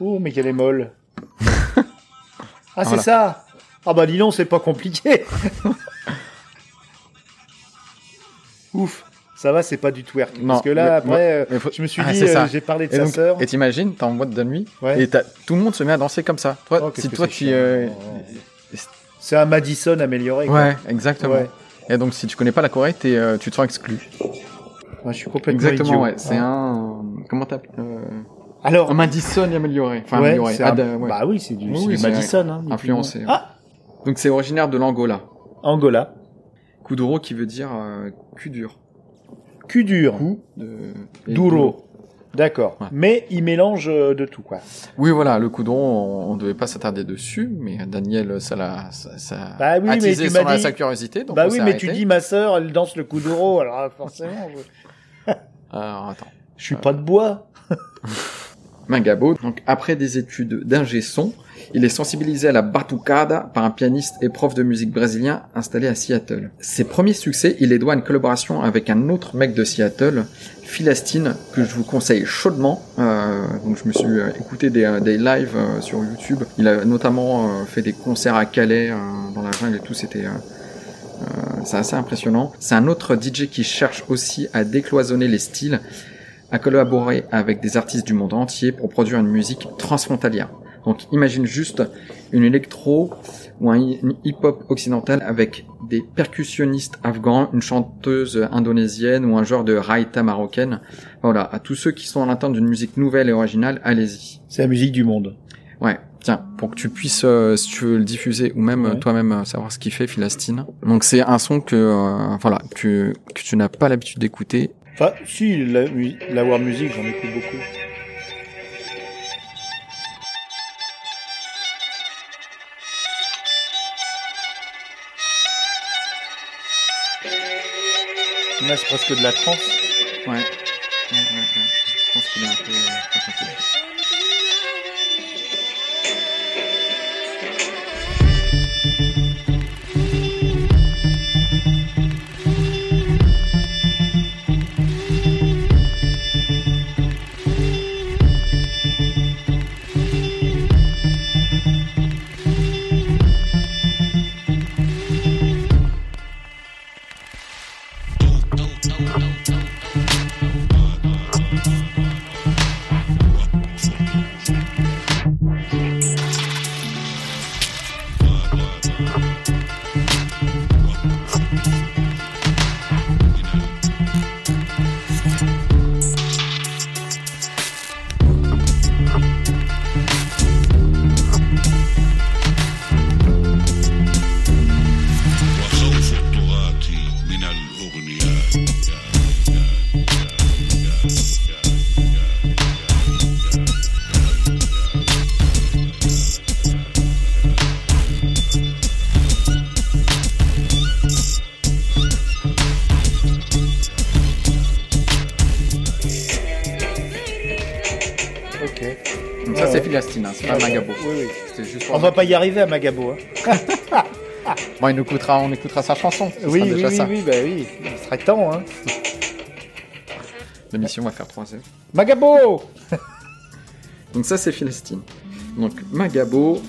Oh, mais qu'elle est molle. ah, c'est Voilà. ça Ah bah dis donc, c'est pas compliqué. Ouf. Ça va, c'est pas du twerk. Non, Parce que là, mais- après, euh, mais faut- je me suis Ah, dit, c'est euh, ça. j'ai parlé de Et sa donc, sœur. et t'imagines, t'es en boîte de nuit, Ouais. et tout le monde se met à danser comme ça. Toi, Oh, si toi tu, euh, C'est un Madison amélioré. quoi. ouais, exactement. Ouais. Et donc, si tu connais pas la Corée, euh, tu te sens exclu. Ouais, je suis complètement Exactement, idiot. ouais. C'est un, comment t'appelles, Alors, un Madison amélioré. Enfin, ouais, amélioré. un- ouais. bah oui, c'est du, Oui, c'est oui, du c'est Madison. Hein, influencé, ouais. Ah, Donc, c'est originaire de l'Angola. Angola. Kuduro qui veut dire, euh, cul dur. Cul dur. Coup de, et Duro. D'accord. Ouais. Mais il mélange euh, de tout, quoi. Oui, voilà, le coudron, on, on devait pas s'attarder dessus, mais Daniel, ça l'a, ça, ça Bah oui, a mais attisé tu son- m'as dit- sa curiosité, donc bah oui, mais tu arrêté. dis ma sœur, elle danse le kuduro, alors forcément. je- Alors, attends. Je suis pas de bois. Magabo, donc après des études d'ingé son, il est sensibilisé à la batucada par un pianiste et prof de musique brésilien installé à Seattle. Ses premiers succès, il les doit à une collaboration avec un autre mec de Seattle, Philastine, que je vous conseille chaudement. Euh, donc je me suis euh, écouté des, euh, des lives euh, sur YouTube. Il a notamment fait des concerts à Calais, dans la jungle et tout. C'était c'est assez impressionnant. C'est un autre DJ qui cherche aussi à décloisonner les styles, à collaborer avec des artistes du monde entier pour produire une musique transfrontalière. Donc imagine juste une électro ou un hip-hop occidental avec des percussionnistes afghans, une chanteuse indonésienne ou un genre de raïta marocaine. Voilà, à tous ceux qui sont en attente d'une musique nouvelle et originale, allez-y. C'est la musique du monde. Ouais, tiens, pour que tu puisses, euh, si tu veux le diffuser ou même Ouais. toi-même euh, savoir ce qu'il fait, Philastine. Donc c'est un son que, euh, voilà, que, que tu n'as pas l'habitude d'écouter. Enfin, si, la, la war music, j'en écoute beaucoup. Là, c'est presque de la trance. Ouais. ouais, ouais, ouais. Je pense qu'il est un peu... va pas y arriver à Magabo. Hein. Bon, il nous écoutera, on écoutera sa chanson. Ce Oui, oui, déjà oui, ça. oui, bah oui. Il serait temps, hein. L'émission va faire 3 heures. Magabo Donc ça c'est Philastine. Donc Magabo.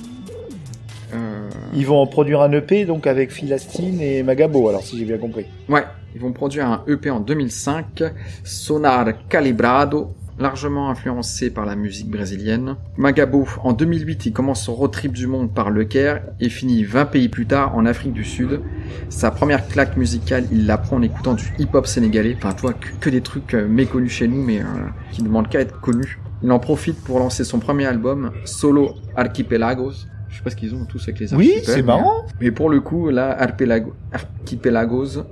Euh... Ils vont en produire un EP donc avec Philastine et Magabo, alors si j'ai bien compris. Ouais, ils vont produire un EP en 2005, Sonar Calibrado, largement influencé par la musique brésilienne. Magabo, en 2008, il commence son road trip du monde par Le Caire et finit 20 pays plus tard en Afrique du Sud. Sa première claque musicale, il l'apprend en écoutant du hip-hop sénégalais, enfin toi, que, que des trucs euh, méconnus chez nous, mais euh, qui ne demandent qu'à être connus. Il en profite pour lancer son premier album, Solo Archipelagos. Je sais pas ce qu'ils ont tous avec les Oui, archipels, c'est mais, marrant. mais pour le coup, là, Archipelago- Archipelagos,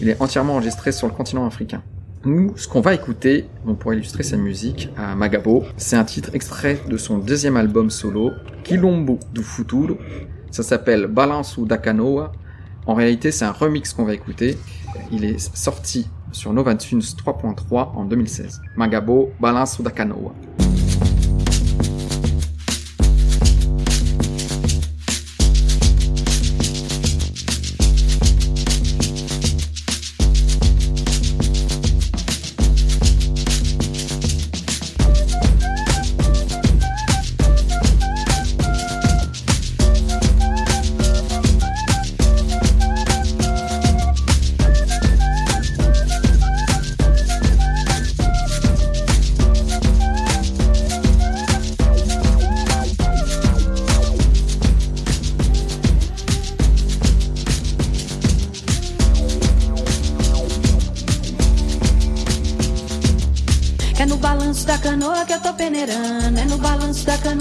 il est entièrement enregistré sur le continent africain. Nous, ce qu'on va écouter, pour illustrer sa musique, à Magabo, c'est un titre extrait de son deuxième album solo, Quilombo do Futuro. Ça s'appelle Balanço da Canoa. En réalité, c'est un remix qu'on va écouter. Il est sorti sur Nova Tunes 3.3 en 2016. Magabo, Balanço da Canoa.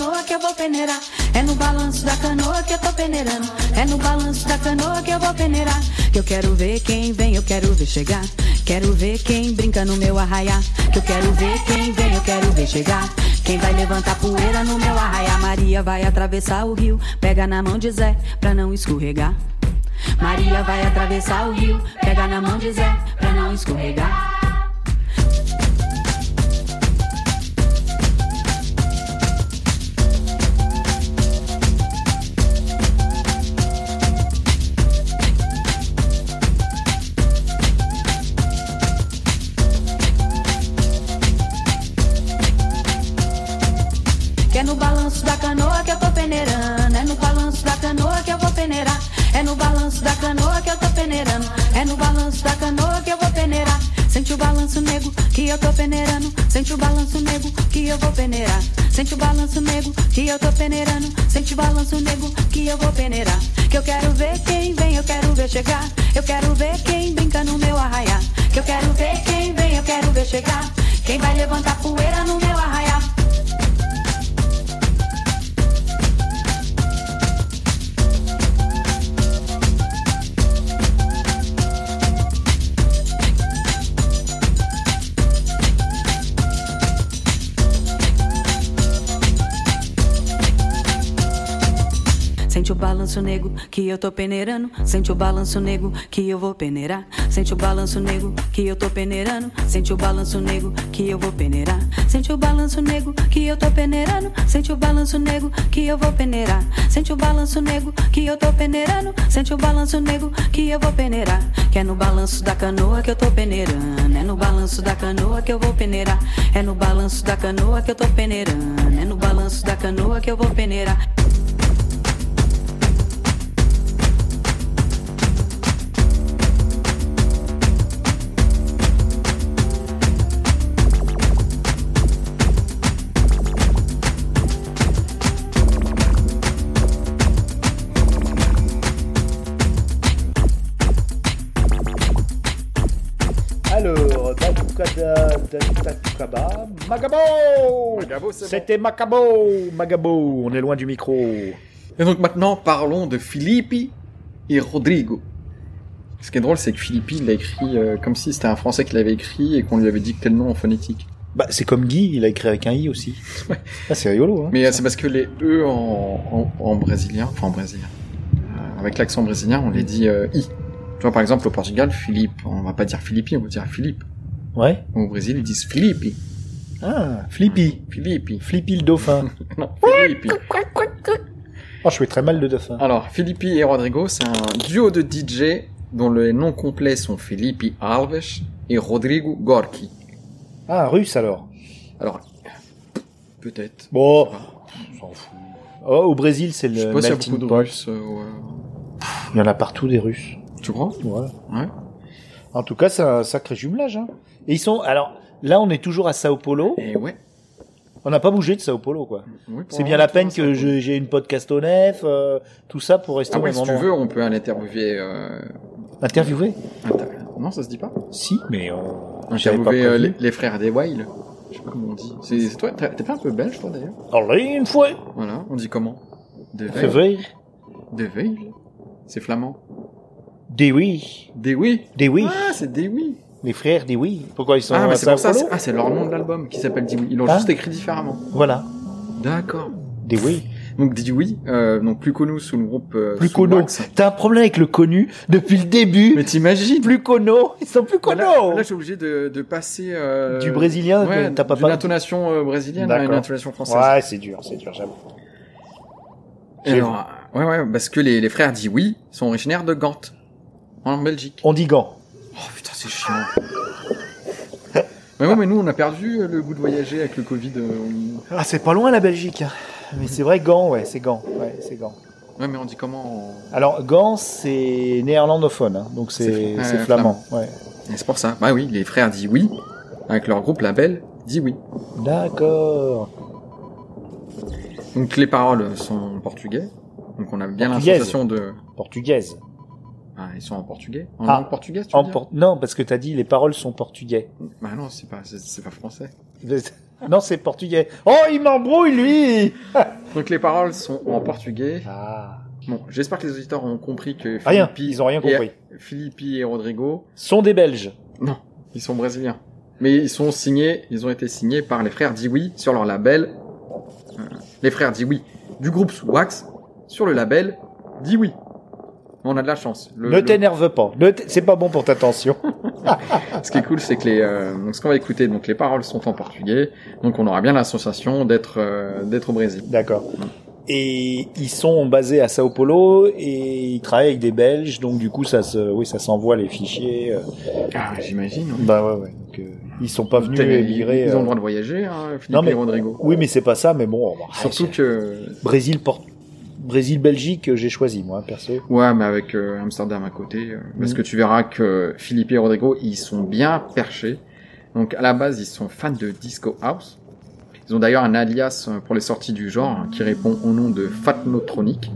Canoa que eu vou peneirar. É no balanço da canoa que eu tô peneirando. É no balanço da canoa que eu vou peneirar. Que eu quero ver quem vem, eu quero ver chegar. Quero ver quem brinca no meu arraiá. Que eu quero ver quem vem, eu quero ver chegar. Quem vai levantar poeira no meu arraiá? Maria vai atravessar o rio. Pega na mão de Zé pra não escorregar. Maria vai atravessar o rio. Pega na mão de Zé pra não escorregar. Sente o balanço nego que eu tô peneirando. Sente o balanço nego que eu vou peneirar. Que eu quero ver quem vem, eu quero ver chegar. Eu quero ver quem brinca no meu arraiar. Que eu quero ver quem vem, eu quero ver chegar. Quem vai levantar poeira no meu balanço nego que eu tô peneirando. Sente o balanço nego que eu vou peneirar. Sente o balanço nego que eu tô peneirando. Sente o balanço nego que eu vou peneirar. Sente o balanço nego que eu tô peneirando. Sente o balanço nego que eu vou peneirar. Sente o balanço nego que eu tô peneirando. Sente o balanço nego que eu vou peneirar. Que é no balanço da canoa que eu tô peneirando. É no balanço da canoa que eu vou peneirar. É no balanço da canoa que eu tô peneirando. É no balanço da canoa que eu vou peneirar. Magabo Magabo, c'est bon. C'était Macabo Magabo, on est loin du micro. Et donc maintenant, parlons de Filippi et Rodrigo. Ce qui est drôle, c'est que Filippi l'a écrit euh, comme si c'était un Français qui l'avait écrit et qu'on lui avait dicté le nom en phonétique. Bah, c'est comme Guy, il a écrit avec un I aussi. Ah, c'est rigolo, hein Mais euh, c'est parce que les E en, en, en brésilien, enfin en brésilien, euh, avec l'accent brésilien, on les dit euh, I. Tu vois, par exemple, au Portugal, Philippe, on va pas dire Filippi, on va dire Philippe. Ouais. Au Brésil, ils disent Filippi. Ah, Flippy. Filippi. Flippy le dauphin. Non. Oh, je fais très mal le dauphin. Alors, Filippi et Rodrigo, c'est un duo de DJ dont les noms complets sont Filippi Alves et Rodrigo Gorki. Ah, russe alors. Alors, peut-être. Bon, on s'en fout. Oh, au Brésil, c'est Je sais le pas s'il y a melting beaucoup de pot. Russes. euh, ouais. Il y en a partout des Russes. Tu crois? Ouais. En tout cas, c'est un sacré jumelage. Hein. Et ils sont. Alors, là, on est toujours à Sao Paulo. Et ouais. On n'a pas bougé de Sao Paulo, quoi. Oui, C'est bien la peine que j'ai une podcast au nef, euh, tout ça pour rester Ah au ouais, même si tu veux, on peut aller interviewer. Euh... Interviewer inter- Non, ça se dit pas. Si, mais euh, j'avais pas Interviewer euh, les, les frères des Weil. Je sais pas comment on dit. C'est toi. T'es pas un peu belge, toi d'ailleurs Allez, une fois Voilà. On dit comment De C'est Weil. vrai De Weil. C'est flamand. Des oui. Des oui. Des oui. Ah, c'est des oui. Les frères oui. Pourquoi ils sont Ah, mais c'est Sao pour ça. Paulo c'est- Ah, c'est leur nom de l'album qui s'appelle Dis oui. Ils l'ont Ah. juste écrit différemment. Voilà. D'accord. Oui. Donc Dis oui, euh, donc plus connu sous le groupe. Euh, Plus sous conno. Wax. T'as un problème avec le connu depuis le début. Mais t'imagines Plus conno. Ils sont plus Là, conno. là, je suis obligé de, de passer euh, Du brésilien, ouais, t'as pas d'une parlé- intonation euh, brésilienne à une D'accord. intonation française. Ouais, c'est dur, c'est dur, j'avoue. Et alors, euh, ouais, ouais, parce que les, les frères oui sont originaires de Gand, en Belgique. On dit gant. Oh putain, c'est chiant. mais ouais, mais nous, on a perdu euh, le goût de voyager avec le Covid. euh, on- Ah, c'est pas loin la Belgique. hein. Mais c'est vrai, Gand, ouais, c'est Gand. Ouais, c'est Gand. Ouais, mais on dit comment en- Alors, Gand, c'est néerlandophone, hein, donc C'est- ouais, c'est flamand. Ouais. C'est pour ça. Bah oui, les frères dit oui, avec leur groupe label dit oui. D'accord. Donc les paroles sont en portugais. Donc on a bien l'association de... Portugaise. Ah, ils sont en portugais En Ah, langue portugaise, tu veux En dire por- Non, parce que t'as dit les paroles sont portugais. Bah non, c'est pas, c'est, pas français. non, c'est portugais. Oh, il m'embrouille, lui Donc les paroles sont en portugais. Ah. Bon, j'espère que les auditeurs ont compris que Rien, Filippi ils ont rien et- compris. Filippi et Rodrigo, Sont des Belges. non, ils sont brésiliens. Mais ils sont signés, ils ont été signés par les frères Dioui sur leur label. euh, les frères Dioui du groupe Wax sur le label Dioui. On a de la chance. Le- ne le- t'énerve pas. C'est pas bon pour ta tension. Ce qui est cool, c'est que les, euh, donc ce qu'on va écouter, donc les paroles sont en portugais, donc on aura bien l'association d'être, euh, d'être au Brésil. D'accord. Et ils sont basés à Sao Paulo et ils travaillent avec des Belges, donc du coup ça se, oui, ça s'envoie les fichiers. euh. Ah, j'imagine. Bah ouais, ouais. Donc, euh, ils sont pas venus émigrer. Ils ont euh. le droit de voyager, hein, Philippe Non, mais- et Rodrigo. Oui, mais c'est pas ça. Mais bon, bah, Surtout que Brésil, Port- Brésil-Belgique, j'ai choisi moi perso. Ouais, mais avec euh, Amsterdam à côté, euh, parce Mhm. que tu verras que Philippe et Rodrigo, ils sont bien perchés. Donc à la base, ils sont fans de disco house. Ils ont d'ailleurs un alias euh, pour les sorties du genre hein, qui répond au nom de Fatnotronic.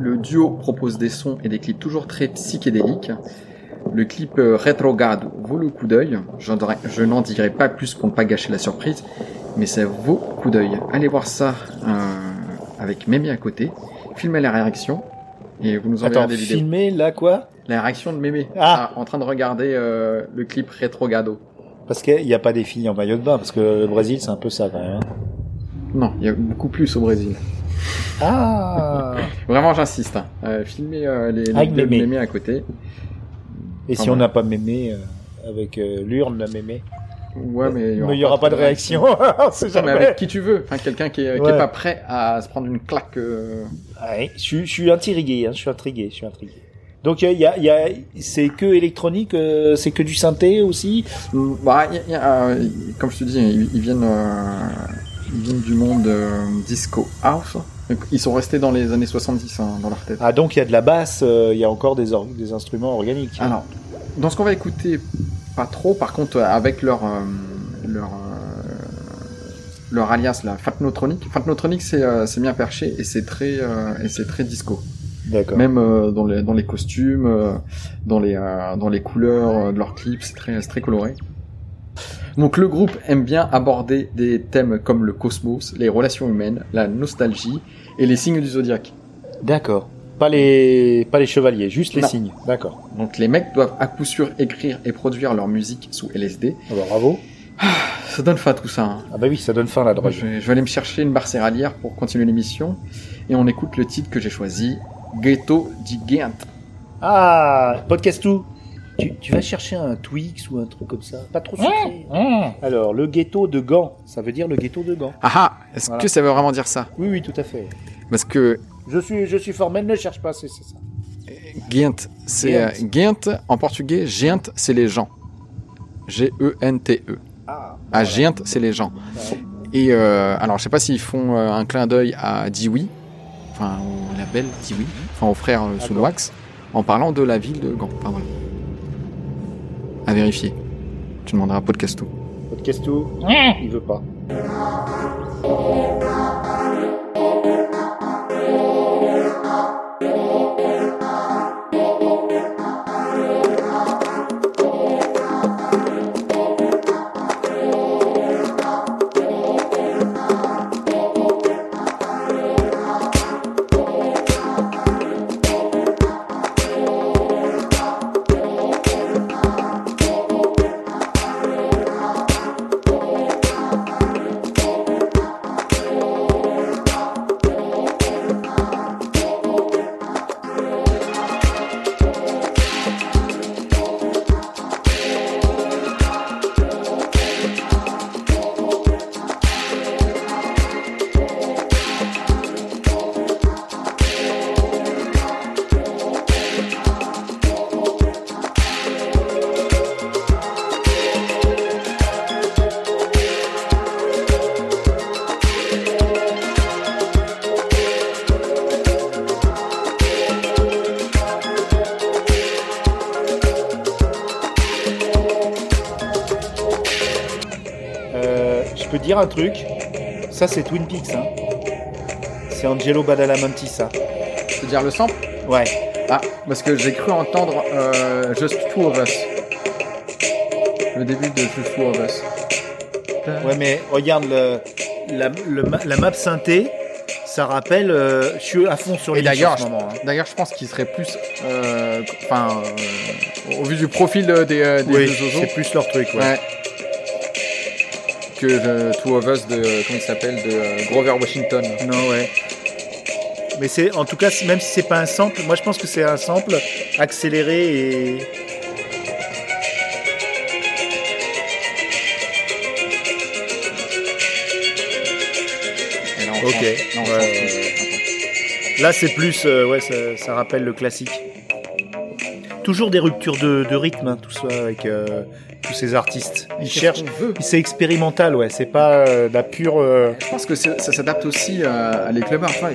Le duo propose des sons et des clips toujours très psychédéliques. Le clip euh, Retrogado vaut le coup d'œil. Je n'en dirai pas plus pour ne pas gâcher la surprise, mais ça vaut coup d'œil. Allez voir ça euh, avec Mémé à côté. Filmez la réaction et vous nous enverrez Attends, des vidéos. filmer là quoi? La réaction de Mémé Ah. en train de regarder euh, le clip Retrogado. Parce qu'il n'y a pas des filles en maillot de bain, parce que le Brésil c'est un peu ça quand même. hein. Non, il y a beaucoup plus au Brésil. Ah Vraiment, j'insiste. Hein. Euh, filmez euh, les, les deux Mémé. Mémé à côté. Et si on n'a pas mémé euh, avec euh, l'urne la mémé Ouais, mais il n'y aura pas de réaction. On sait Non, jamais. mais avec qui tu veux. Enfin, quelqu'un qui, est, qui Ouais. est pas prêt à se prendre une claque. euh, Ouais, je, suis- je suis intrigué, hein, je suis intrigué, je suis intrigué. Donc il y a, y a, c'est que électronique, euh, c'est que du synthé aussi? Bah, y a- euh, comme je te dis, ils, ils viennent, euh, ils viennent du monde euh, disco house. Donc, ils sont restés dans les années 70 hein, dans leur tête. Ah donc il y a de la basse, euh, il y a encore des, des instruments organiques. Alors, dans ce qu'on va écouter, pas trop. Par contre, euh, avec leur euh, leur euh, leur alias, la Fatnotronic. Fatnotronic, c'est euh, c'est bien perché et c'est très euh, et c'est très disco. D'accord. Même euh, dans les dans les costumes, euh, dans les euh, dans les couleurs euh, de leurs clips, c'est très c'est très coloré. Donc le groupe aime bien aborder des thèmes comme le cosmos, les relations humaines, la nostalgie et les signes du zodiaque. D'accord. Pas les, pas les chevaliers, juste les Non. signes. D'accord. Donc les mecs doivent à coup sûr écrire et produire leur musique sous LSD. Ah bah, bravo. Ça donne fin à tout ça. hein. Ah bah oui, ça donne faim la drogue. Je vais, je vais aller me chercher une barre céréalière pour continuer l'émission. Et on écoute le titre que j'ai choisi, Ghetto Gigant. Ah, podcast tout. Tu, tu vas chercher un Twix ou un truc comme ça Pas trop sucré. Alors, le ghetto de Gand, ça veut dire le ghetto de Gand. Ah ah Est-ce Voilà. que ça veut vraiment dire ça? Oui, oui, tout à fait. Parce que Je suis, je suis formel, ne cherche pas, c'est ça. C'est euh, en portugais, Ghent, c'est les gens. G-E-N-T-E. Ah, Ah, Ghent, c'est les gens. Ouais. Et euh, alors, je sais pas s'ils font euh, un clin d'œil à Dewey, enfin au label Dewey, enfin au frère euh, Sunwax, en parlant de la ville de Gand. Enfin voilà. À vérifier. Tu demanderas à Podcasto. podcast tout. Il veut pas. Dire un truc. Ça, c'est Twin Peaks. Hein. C'est Angelo Badalamenti, ça. Tu veux dire le sample Ouais. Ah, parce que j'ai cru entendre euh, Just Two of Us. Le début de Just Two of Us. Ouais, mais regarde le, la, le la map synthé. Ça rappelle. euh, je suis à fond sur Et les d'ailleurs, en ce moment. hein. D'ailleurs, je pense qu'il serait plus, euh, enfin, euh, au vu du profil des, des Oui, c'est plus leur truc. Ouais. ouais, que euh, Two of Us de, euh, comment il s'appelle, de euh, Grover Washington. Non, ouais. Mais c'est, en tout cas, même si c'est pas un sample, moi je pense que c'est un sample accéléré et. Et là, on Ok. là, on Ouais, c'est plus, euh, ouais, ça, ça rappelle le classique. Toujours des ruptures de, de rythme, hein, tout ça avec euh, tous ces artistes. Qu'on veut C'est expérimental, ouais. C'est pas euh, de la pure. euh, Je pense que ça s'adapte aussi euh, à les clubbers. vois.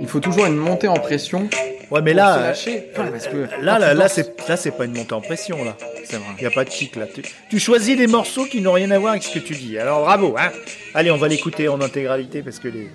il faut toujours une montée en pression Ouais, mais là, euh, lâcher. Voilà, parce que là, là, là, c'est là, c'est pas une montée en pression là. c'est vrai. Il y a pas de chic là. Tu, tu choisis des morceaux qui n'ont rien à voir avec ce que tu dis. Alors bravo, hein. Allez, on va l'écouter en intégralité parce que les.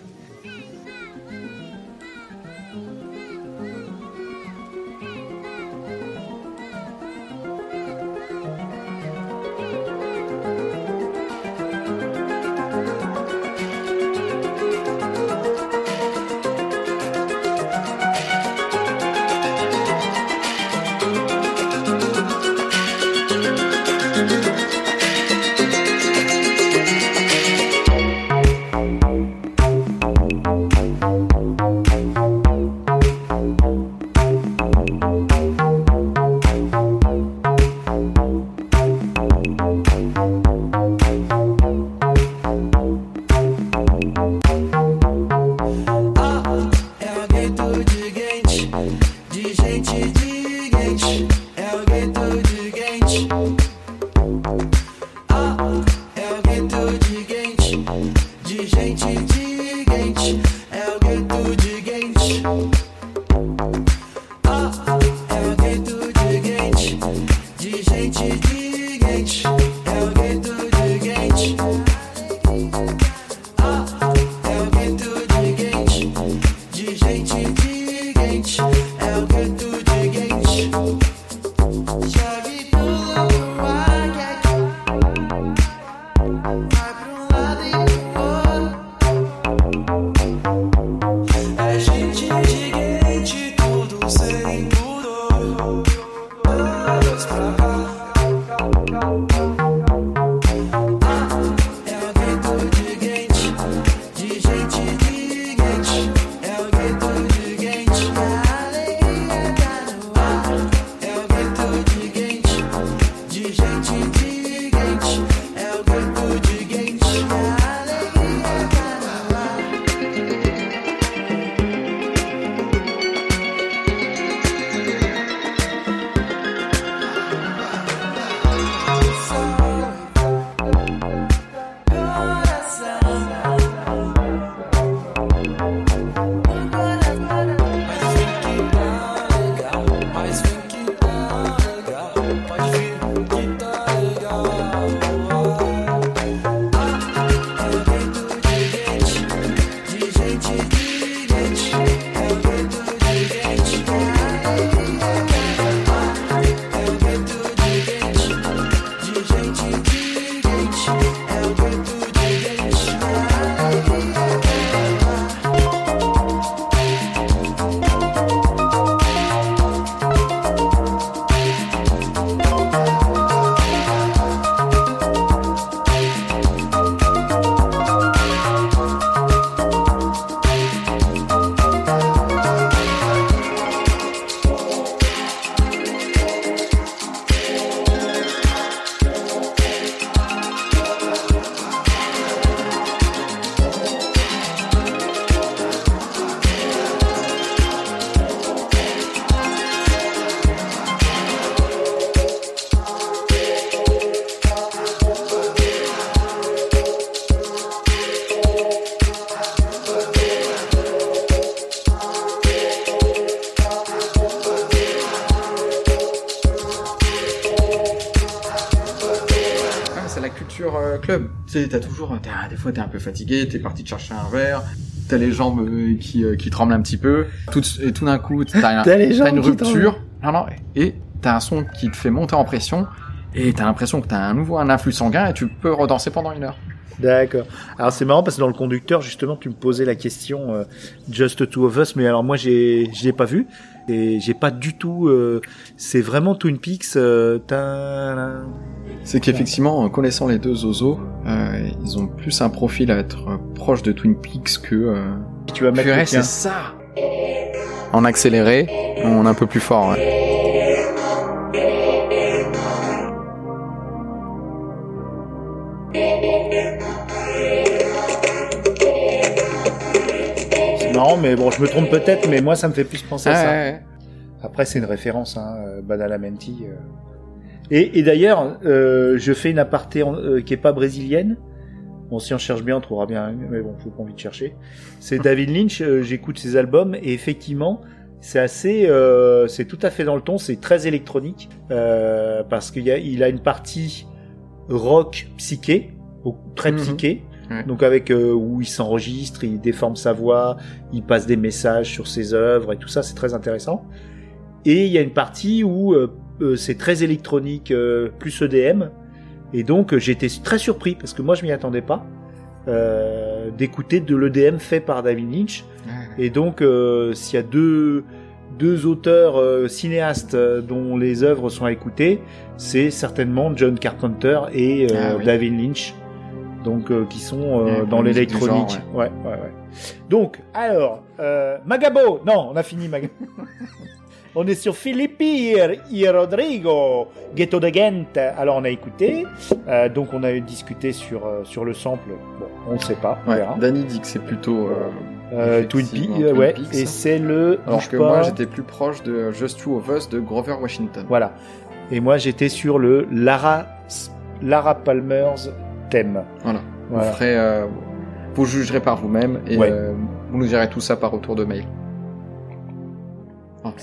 Toujours, ah, des fois t'es un peu fatigué, t'es parti te chercher un verre, t'as les jambes euh, qui, euh, qui tremblent un petit peu, tout, et tout d'un coup t'as, une rupture, non, non, et t'as un son qui te fait monter en pression, et t'as l'impression que t'as un nouveau un influx sanguin et tu peux redanser pendant une heure. D'accord. Alors c'est marrant parce que dans le conducteur justement tu me posais la question euh, Just Two of Us, mais alors moi j'ai je l'ai pas vu et j'ai pas du tout. euh, c'est vraiment Twin Peaks. Euh, C'est qu'effectivement, en connaissant les deux Zozo, euh, ils ont plus un profil à être proche de Twin Peaks que... Euh... tu vas mettre c'est ça En accéléré, on est un peu plus fort, ouais. Marrant, mais bon, je me trompe peut-être, mais moi ça me fait plus penser à ça. ouais. Après, c'est une référence, hein, euh, Badalamenti. euh. Et, et d'ailleurs, euh, je fais une aparté en- euh, qui est pas brésilienne. Bon, si on cherche bien, on trouvera bien, mais bon, faut pas envie de chercher. C'est David Lynch, j'écoute ses albums, et effectivement, c'est assez, c'est tout à fait dans le ton, c'est très électronique, parce qu'il a, il a une partie rock psyché, très Mhm. psyché, Ouais. donc avec euh, où il s'enregistre, il déforme sa voix, il passe des messages sur ses œuvres et tout ça, c'est très intéressant. Et il y a une partie où euh, euh, c'est très électronique, euh, plus EDM, et donc j'étais très surpris parce que moi je m'y attendais pas d'écouter de l'EDM fait par David Lynch. Et donc s'il y a deux deux auteurs euh, cinéastes euh, dont les œuvres sont à écouter, c'est certainement John Carpenter et euh, Ah oui. David Lynch. Donc euh, qui sont euh, dans l'électronique. ouais. ouais, ouais, Donc alors euh, Magabo, non, on a fini Magabo. On est sur Filippi et Rodrigo, Ghetto de Ghent. Alors on a écouté, donc on a discuté sur sur le sample. Bon, on ne sait pas. Ouais, verra. Danny dit que c'est plutôt. Twin Peaks, Twin ouais. Peaks. Et c'est le. Alors que pas. moi, j'étais plus proche de Just Two of Us de Grover Washington. Voilà. Et moi j'étais sur le Lara Lara Palmer's thème. Voilà. Vous Voilà. ferez, euh, vous jugerez par vous-même et Ouais. euh, vous nous direz tout ça par retour de mail.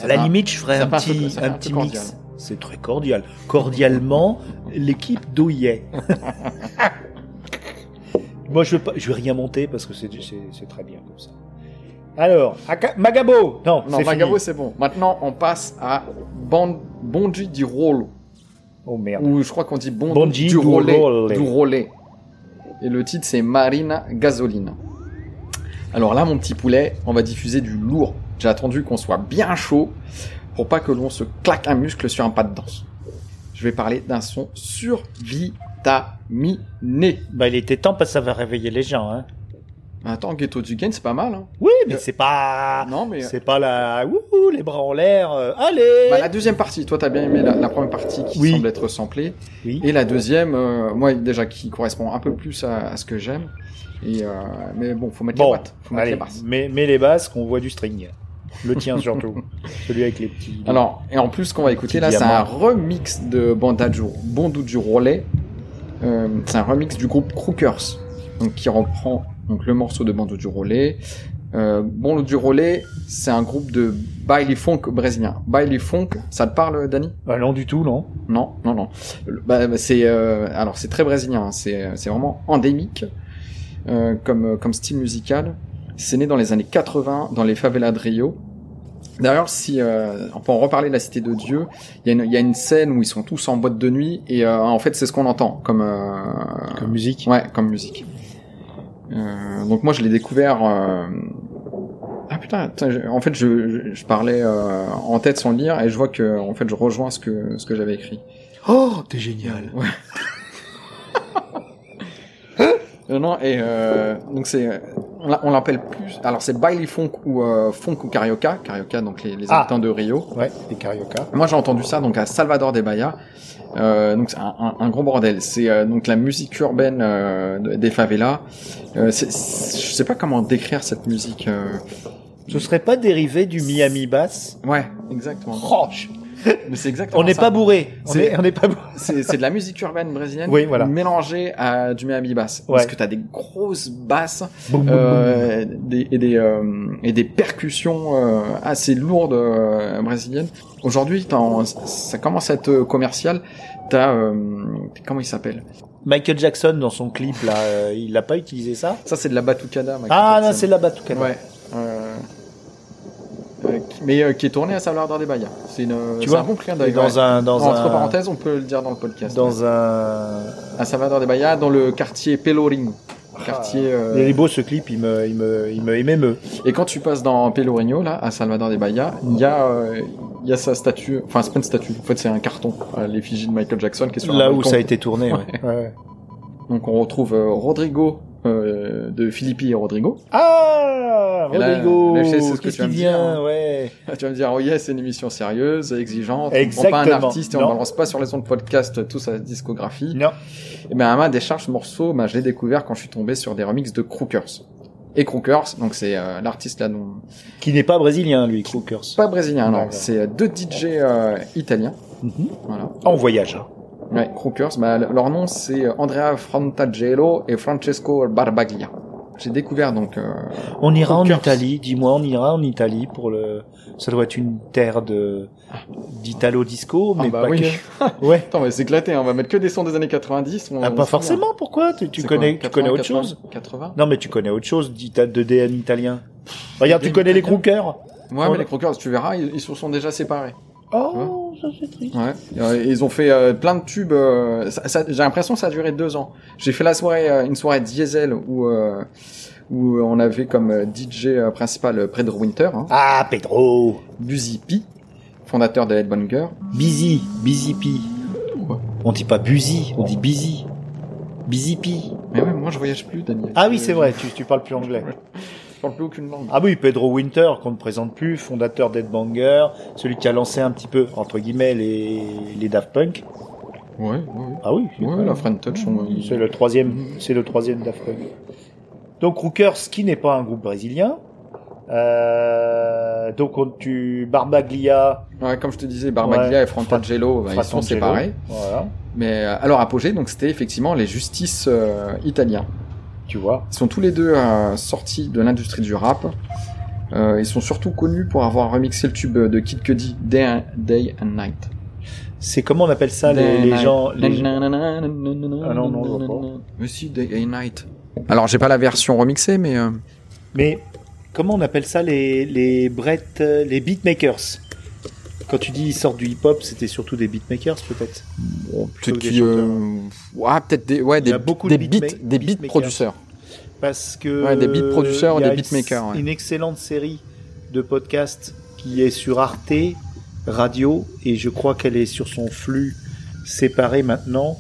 À la limite, je ferais ça un fait un peu- petit, un petit cordial. mix. C'est très cordial. Cordialement, l'équipe d'Ouillet. Moi, je veux pas, je vais rien monter parce que c'est, très bien comme ça. Alors, Aka- Magabo. Non, Non, c'est Magabo, c'est bon. Maintenant, on passe à Bon- Bonji di Rolo. Oh merde. Ou je crois qu'on dit bon, Bonji du. Rollet. Du Rollet. Et le titre, c'est Marina Gasolina. Alors là, mon petit poulet, on va diffuser du lourd. J'ai attendu qu'on soit bien chaud pour pas que l'on se claque un muscle sur un pas de danse. Je vais parler d'un son survitaminé. Bah, il était temps parce que ça va réveiller les gens, hein. Attends, Ghetto du Gain, c'est pas mal, hein Oui, mais c'est pas, Non, mais... c'est pas la, wouhou, les bras en l'air, euh, allez. Bah, la deuxième partie, toi t'as bien aimé la, la première partie qui Oui. semble être samplée. Oui. Et la deuxième, euh, moi déjà qui correspond un peu plus à, à ce que j'aime. Et euh, mais bon, faut mettre les Bon, watts, faut mettre les basses. mets, mets les basses qu'on voit du string. Le tien surtout. Celui avec les petits. Alors, et en plus, ce qu'on va écouter là, c'est un remix de Bandadjo, Bondou du Rollet. Euh, c'est un remix du groupe Crookers, donc qui reprend donc le morceau de Bondou du Rollet. Euh, Bondou du Rollet, c'est un groupe de baile funk brésilien. Baile funk, ça te parle, Dani? Ah, non du tout, non. Non, non, non. Bah, bah, c'est euh, alors c'est très brésilien. hein. C'est c'est vraiment endémique euh, comme comme style musical. C'est né dans les années 80 dans les favelas de Rio. D'ailleurs, si euh, on peut en reparler de la Cité de Dieu, il y, a une- il y a une scène où ils sont tous en boîte de nuit et euh, en fait c'est ce qu'on entend comme euh, Comme musique. ouais comme musique. Euh, donc moi je l'ai découvert. euh, Ah putain, je- en fait je, je, parlais euh, en tête sans lire et je vois que en fait je rejoins ce que ce que j'avais écrit. Oh, t'es génial. Euh, non, et euh, donc c'est, on l'a- on l'appelle plus. Alors c'est baile funk ou euh, funk ou carioca, carioca donc les, les Ah. habitants de Rio. Ouais, les carioca. Moi j'ai entendu ça donc à Salvador de Bahia. Euh, donc c'est un, un- un gros bordel. C'est euh, donc la musique urbaine euh, de- des favelas. Euh, je sais pas comment décrire cette musique. euh. Ce serait pas dérivé du Miami Bass? Ouais, exactement. Oh, je- Mais c'est exactement. On n'est pas bourré. C'est- est, on n'est pas bourré. C'est c'est de la musique urbaine brésilienne Oui, voilà. mélangée à du Miami bass. Parce que t'as des grosses basses Boum, boum, boum. euh, des, et, des, euh, et des percussions euh, assez lourdes brésiliennes. Aujourd'hui, ça commence à être commercial. T'as comment il s'appelle? Michael Jackson dans son clip là, il n'a pas utilisé ça? Ça, c'est de la batucada. Michael Ah non, c'est la Batucada. Ouais. Euh, euh, mais euh, qui est tourné à Salvador des Bahia. C'est vois un bon clin d'œil. dans un dans Entre un parenthèses, on peut le dire dans le podcast. dans ouais. un À Salvador des Bahia, dans le quartier Pelourinho. Quartier. euh, il est beau ce clip, il me il me il me il m'émeut. Et quand tu passes dans Pelourinho, là, à Salvador de Bahia, il y a, euh, il y a sa statue, enfin, c'est pas une statue, en fait, c'est un carton, euh, l'effigie de Michael Jackson qui est sur Là où balcon. ça a été tourné. ouais. Ouais. Donc, on retrouve euh, Rodrigo, euh, de Filippi et Rodrigo. Ah, Et Rodrigo, qu'est-ce tu vas qui me dire, vient hein. Ouais. tu vas me dire, oh yeah, c'est une émission sérieuse, exigeante, on prend pas un Exactement. artiste et on Non. balance pas sur les ondes podcast toute sa discographie. Non. Et ben, à ma décharge, ce morceau, ben, je l'ai découvert quand je suis tombé sur des remixes de Crookers. Et Crookers, donc c'est euh, l'artiste là dont, Qui n'est pas brésilien lui, Crookers. pas brésilien, non, c'est euh, deux DJ euh, italiens. Mhm. Voilà. En voyage. Hein. Ouais, Crookers, bah, le- leur nom c'est Andrea Frontagelo et Francesco Barbaglia. J'ai découvert donc euh, On ira en. Italie, dis-moi, on ira en Italie pour le. Ça doit être une terre de d'italo disco, mais Ah bah pas oui. que. Ouais. Attends, on va s'éclater, hein, on va mettre que des sons des années 90. On, Ah, on pas se forcément. Pourquoi? Tu, connais, quoi, tu connais 80, autre chose? 80 Non, mais tu connais autre chose d'ita- de D en italien. Regarde, tu connais les Crookers Ouais, On- mais les Crookers, tu verras, ils, ils se sont déjà séparés. Oh, ça c'est triste. Ouais. Euh, Ils ont fait euh, plein de tubes. euh, ça- ça- J'ai l'impression que ça a duré deux ans. J'ai fait la soirée, euh, une soirée diesel où euh, où on avait comme DJ principal Pedro Winter, hein, Ah, Pedro Busy P, fondateur de Headbanger. Busy, Busy P. Quoi On dit pas Busy, on dit Busy. Busy P. Mais ouais, moi je voyage plus, Daniel. Ah oui, c'est vrai, tu, tu parles plus anglais. Je parle plus aucune langue. Ah oui, Pedro Winter, qu'on ne présente plus, fondateur d'Headbanger, celui qui a lancé un petit peu, entre guillemets, les, les Daft Punk. Ouais, ouais. Ah oui, Ouais, la Friend Touch, on- c'est le troisième, c'est le troisième Daft Punk. Donc Rookers, qui n'est pas un groupe brésilien. Euh, donc on, tu Barbaglia, Ouais, comme je te disais, Barbaglia Ouais. et Frontagelo, bah, ils sont séparés. Voilà, Mais euh, alors apogée, donc c'était effectivement les justices euh, italiens. Tu vois. Ils sont tous les deux euh, sortis de l'industrie du rap. Euh, ils sont surtout connus pour avoir remixé le tube de Kid Cudi Day, and- Day and Night. C'est comment on appelle ça les, les gens, les gens- Ah non, non, je vois pas. Mais si, Day and Night. Alors j'ai pas la version remixée, mais euh, Mais comment on appelle ça les les Brett, les beatmakers? Quand tu dis ils sortent du hip-hop, c'était surtout des beatmakers peut-être. bon, peut-être qu'ils, euh, ouais, peut-être des, ouais, des, a beaucoup des de beats, beatma- des beats beatmakers. producers. Parce que Ouais, des beat a des beatmakers, Une, ouais. une excellente série de podcasts qui est sur Arte Radio et je crois qu'elle est sur son flux séparé maintenant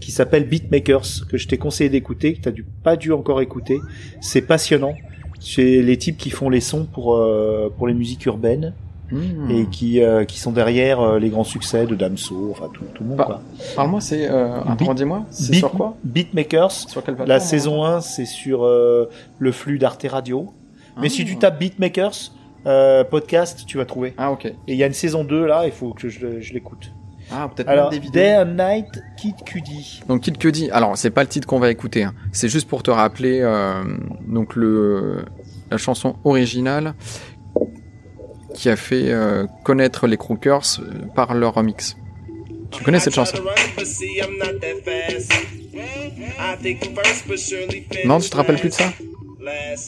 qui s'appelle Beatmakers que je t'ai conseillé d'écouter que t'as dû pas dû encore écouter. C'est passionnant. C'est les types qui font les sons pour euh, pour les musiques urbaines Hmm. et qui euh, qui sont derrière euh, les grands succès de Damso, enfin tout, tout le monde quoi. Parle-moi, c'est euh, dis-moi, c'est sur quoi Beatmakers Sur quelle La saison 1, c'est sur euh, le flux d'Arte Radio. Mais Ah. si tu tapes Beatmakers podcast, tu vas trouver. Ah ok. Et il y a une saison 2 là, il faut que je, je l'écoute. Ah peut-être même Alors, des vidéos. Day and Night, Kid Cudi. Donc Kid Cudi, alors c'est pas le titre qu'on va écouter, hein. c'est juste pour te rappeler euh, donc le la chanson originale qui a fait euh, connaître les Crookers euh, par leur remix. Tu connais cette chanson? Non, tu te rappelles plus de ça?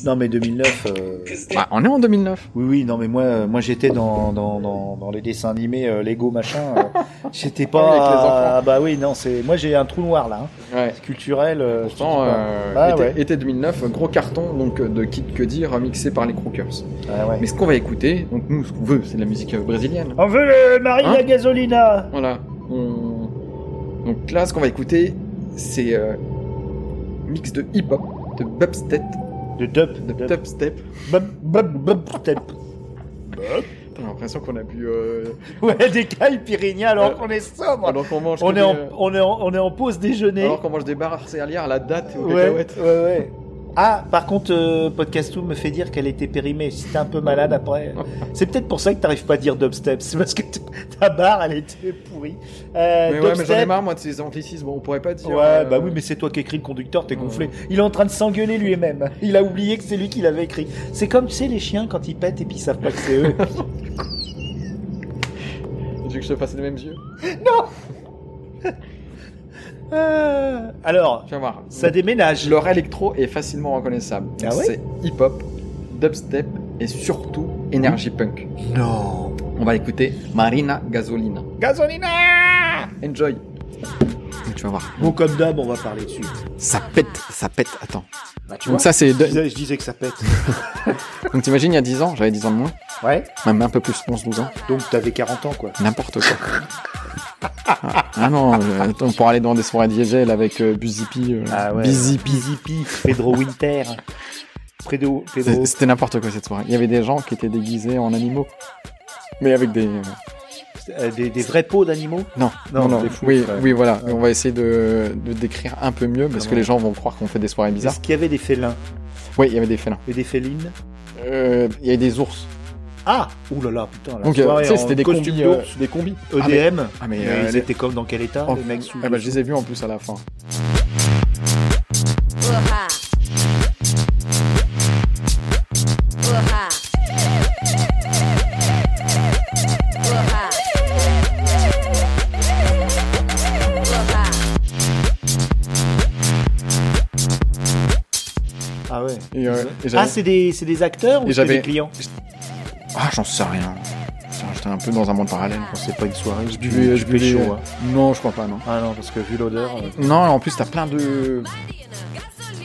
Non mais 2009. euh, bah, On est en 2009. Oui oui, non mais moi euh, moi j'étais dans dans, dans dans les dessins animés euh, Lego machin. euh, j'étais pas. Ah oui, avec les enfants. Ah, bah oui non c'est moi j'ai un trou noir là. Hein. Ouais. Culturel. Pourtant, pas. euh, Ah, été, ouais. été 2009, gros carton donc de Kid Cudi remixé par les Crookers. Ah, ouais. Mais ce qu'on va écouter, donc nous ce qu'on veut, c'est de la musique brésilienne. On veut le Marina Hein Gasolina. Voilà. On- Donc là, ce qu'on va écouter, c'est mix de hip-hop, de bubstep, De dub. de dub. dubstep. Bub, bub, bub, step. T'as l'impression qu'on a bu... Euh... Ouais, des cailles pyrénéens alors Euh, qu'on est sobre. Alors qu'on mange, on, est en, des, euh, on, est en, on est en pause déjeuner. alors qu'on mange des barres céréalières à la date et aux ouais, cacahuètes. ouais, ouais. Ah, par contre, euh, Podcastou me fait dire qu'elle était périmée. Si t'es un peu malade après, c'est peut-être pour ça que t'arrives pas à dire dubstep. C'est parce que ta barre, elle était pourrie. Euh, Mais ouais, mais j'en ai marre, moi, de ces anglicismes. On pourrait pas dire... Ouais, euh, bah oui, mais c'est toi qui écris le conducteur, t'es gonflé. Il est en train de s'engueuler lui-même. Il a oublié que c'est lui qui l'avait écrit. C'est comme, tu sais, les chiens quand ils pètent et puis ils savent pas que c'est eux. Tu veux que je te fasse les mêmes yeux Euh, Alors, Tu vas voir. ça déménage. Leur électro est facilement reconnaissable. Ah ouais c'est hip-hop, dubstep et surtout energy punk. Non. On va écouter Marina Gasolina. Gasolina Enjoy. Tu vas voir. Bon, comme d'hab, on va parler dessus. Ça pète, ça pète. Attends. Bah, tu Donc ça c'est. je de- disais, je disais que ça pète. Donc t'imagines il y a 10 ans, j'avais 10 ans de moins, Ouais. même un peu plus, 11-12 ans, Donc t'avais 40 ans, quoi. n'importe quoi. ah, ah non, euh, attends, pour aller dans des soirées diesel avec euh, Buzipi, euh, Bizipi, Bizipi, Pedro Winter. Pedro, c'était n'importe quoi cette soirée. Il y avait des gens qui étaient déguisés en animaux, mais avec des euh, Euh, des, des vrais pots d'animaux? Non, Non, non, non, des fous, oui, ouais. oui, voilà. Ouais. On va essayer de, de décrire un peu mieux parce que Comment les gens vont croire qu'on fait des soirées bizarres. Est-ce qu'il y avait des félins? Oui, il y avait des félins. et des félines? Euh, Il y avait des ours. Ah Ouh là là, putain, la Donc, soirée en c'était des costume combis, d'ours, euh, des combis. EDM. Ah, mais, Mais euh, ils les- étaient comme dans quel état, Oh, les mecs sous Ah bah, je les ai vus en plus à la fin. Ah ouais. Et, euh, et Ah, c'est des, c'est des acteurs ou c'est des clients? Ah, j'en sais rien. Putain, J'étais un peu dans un monde parallèle. quoi. C'est pas une soirée, je buvais, je buvais chaud. hein. Non, je crois pas, non. Ah non, parce que vu l'odeur. euh, Non, en plus, t'as plein de.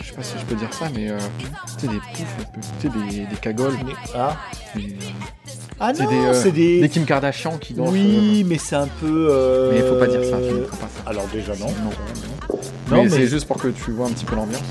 Je sais pas si je peux dire ça, mais. Euh, tu sais, des poufs, un peu. Tu sais, des, des cagoles. Ah, des, euh, ah c'est non, des, euh, c'est des. des Kim Kardashian qui dansent. Oui, mais c'est un peu. euh, euh, Mais il faut pas dire ça, tu ne feras pas ça. Alors déjà non. Non, Non, mais, mais- c'est juste pour que tu vois un petit peu l'ambiance.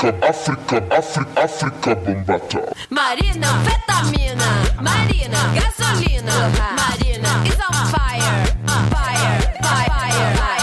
Africa, Africa, Africa, Africa Bombata. Marina, fetamina, Marina, gasolina, Marina is on fire, fire, fire, fire.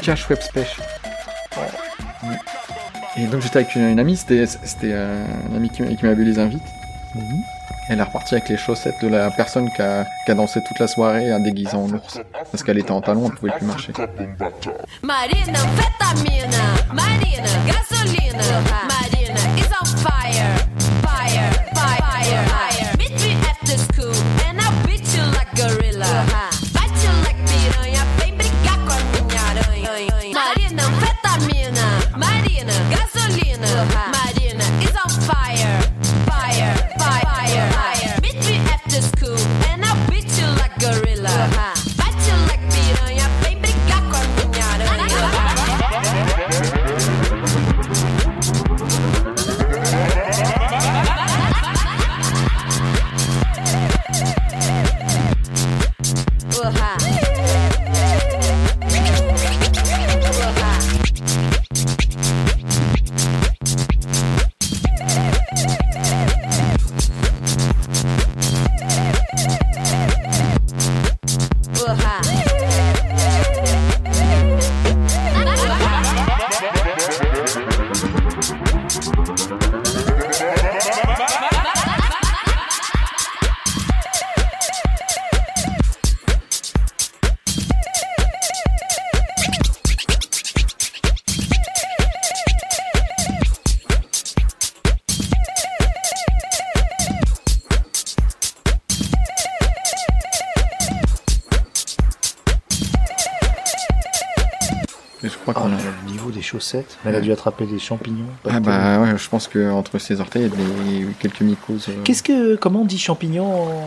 Vodka Schweppes pêche. Et donc j'étais avec une, une amie, c'était c'était euh, une amie qui, qui m'avait les invites. Elle est repartie avec les chaussettes de la personne qui a, qui a dansé toute la soirée en déguisant en ours. Parce qu'elle était en talons, elle pouvait plus marcher. Marina, chaussettes. Elle a dû attraper des champignons. Ah de- bah ouais, je pense que entre ses orteils, il y a des- quelques mycoses. euh. Qu'est-ce que. Comment on dit champignon en,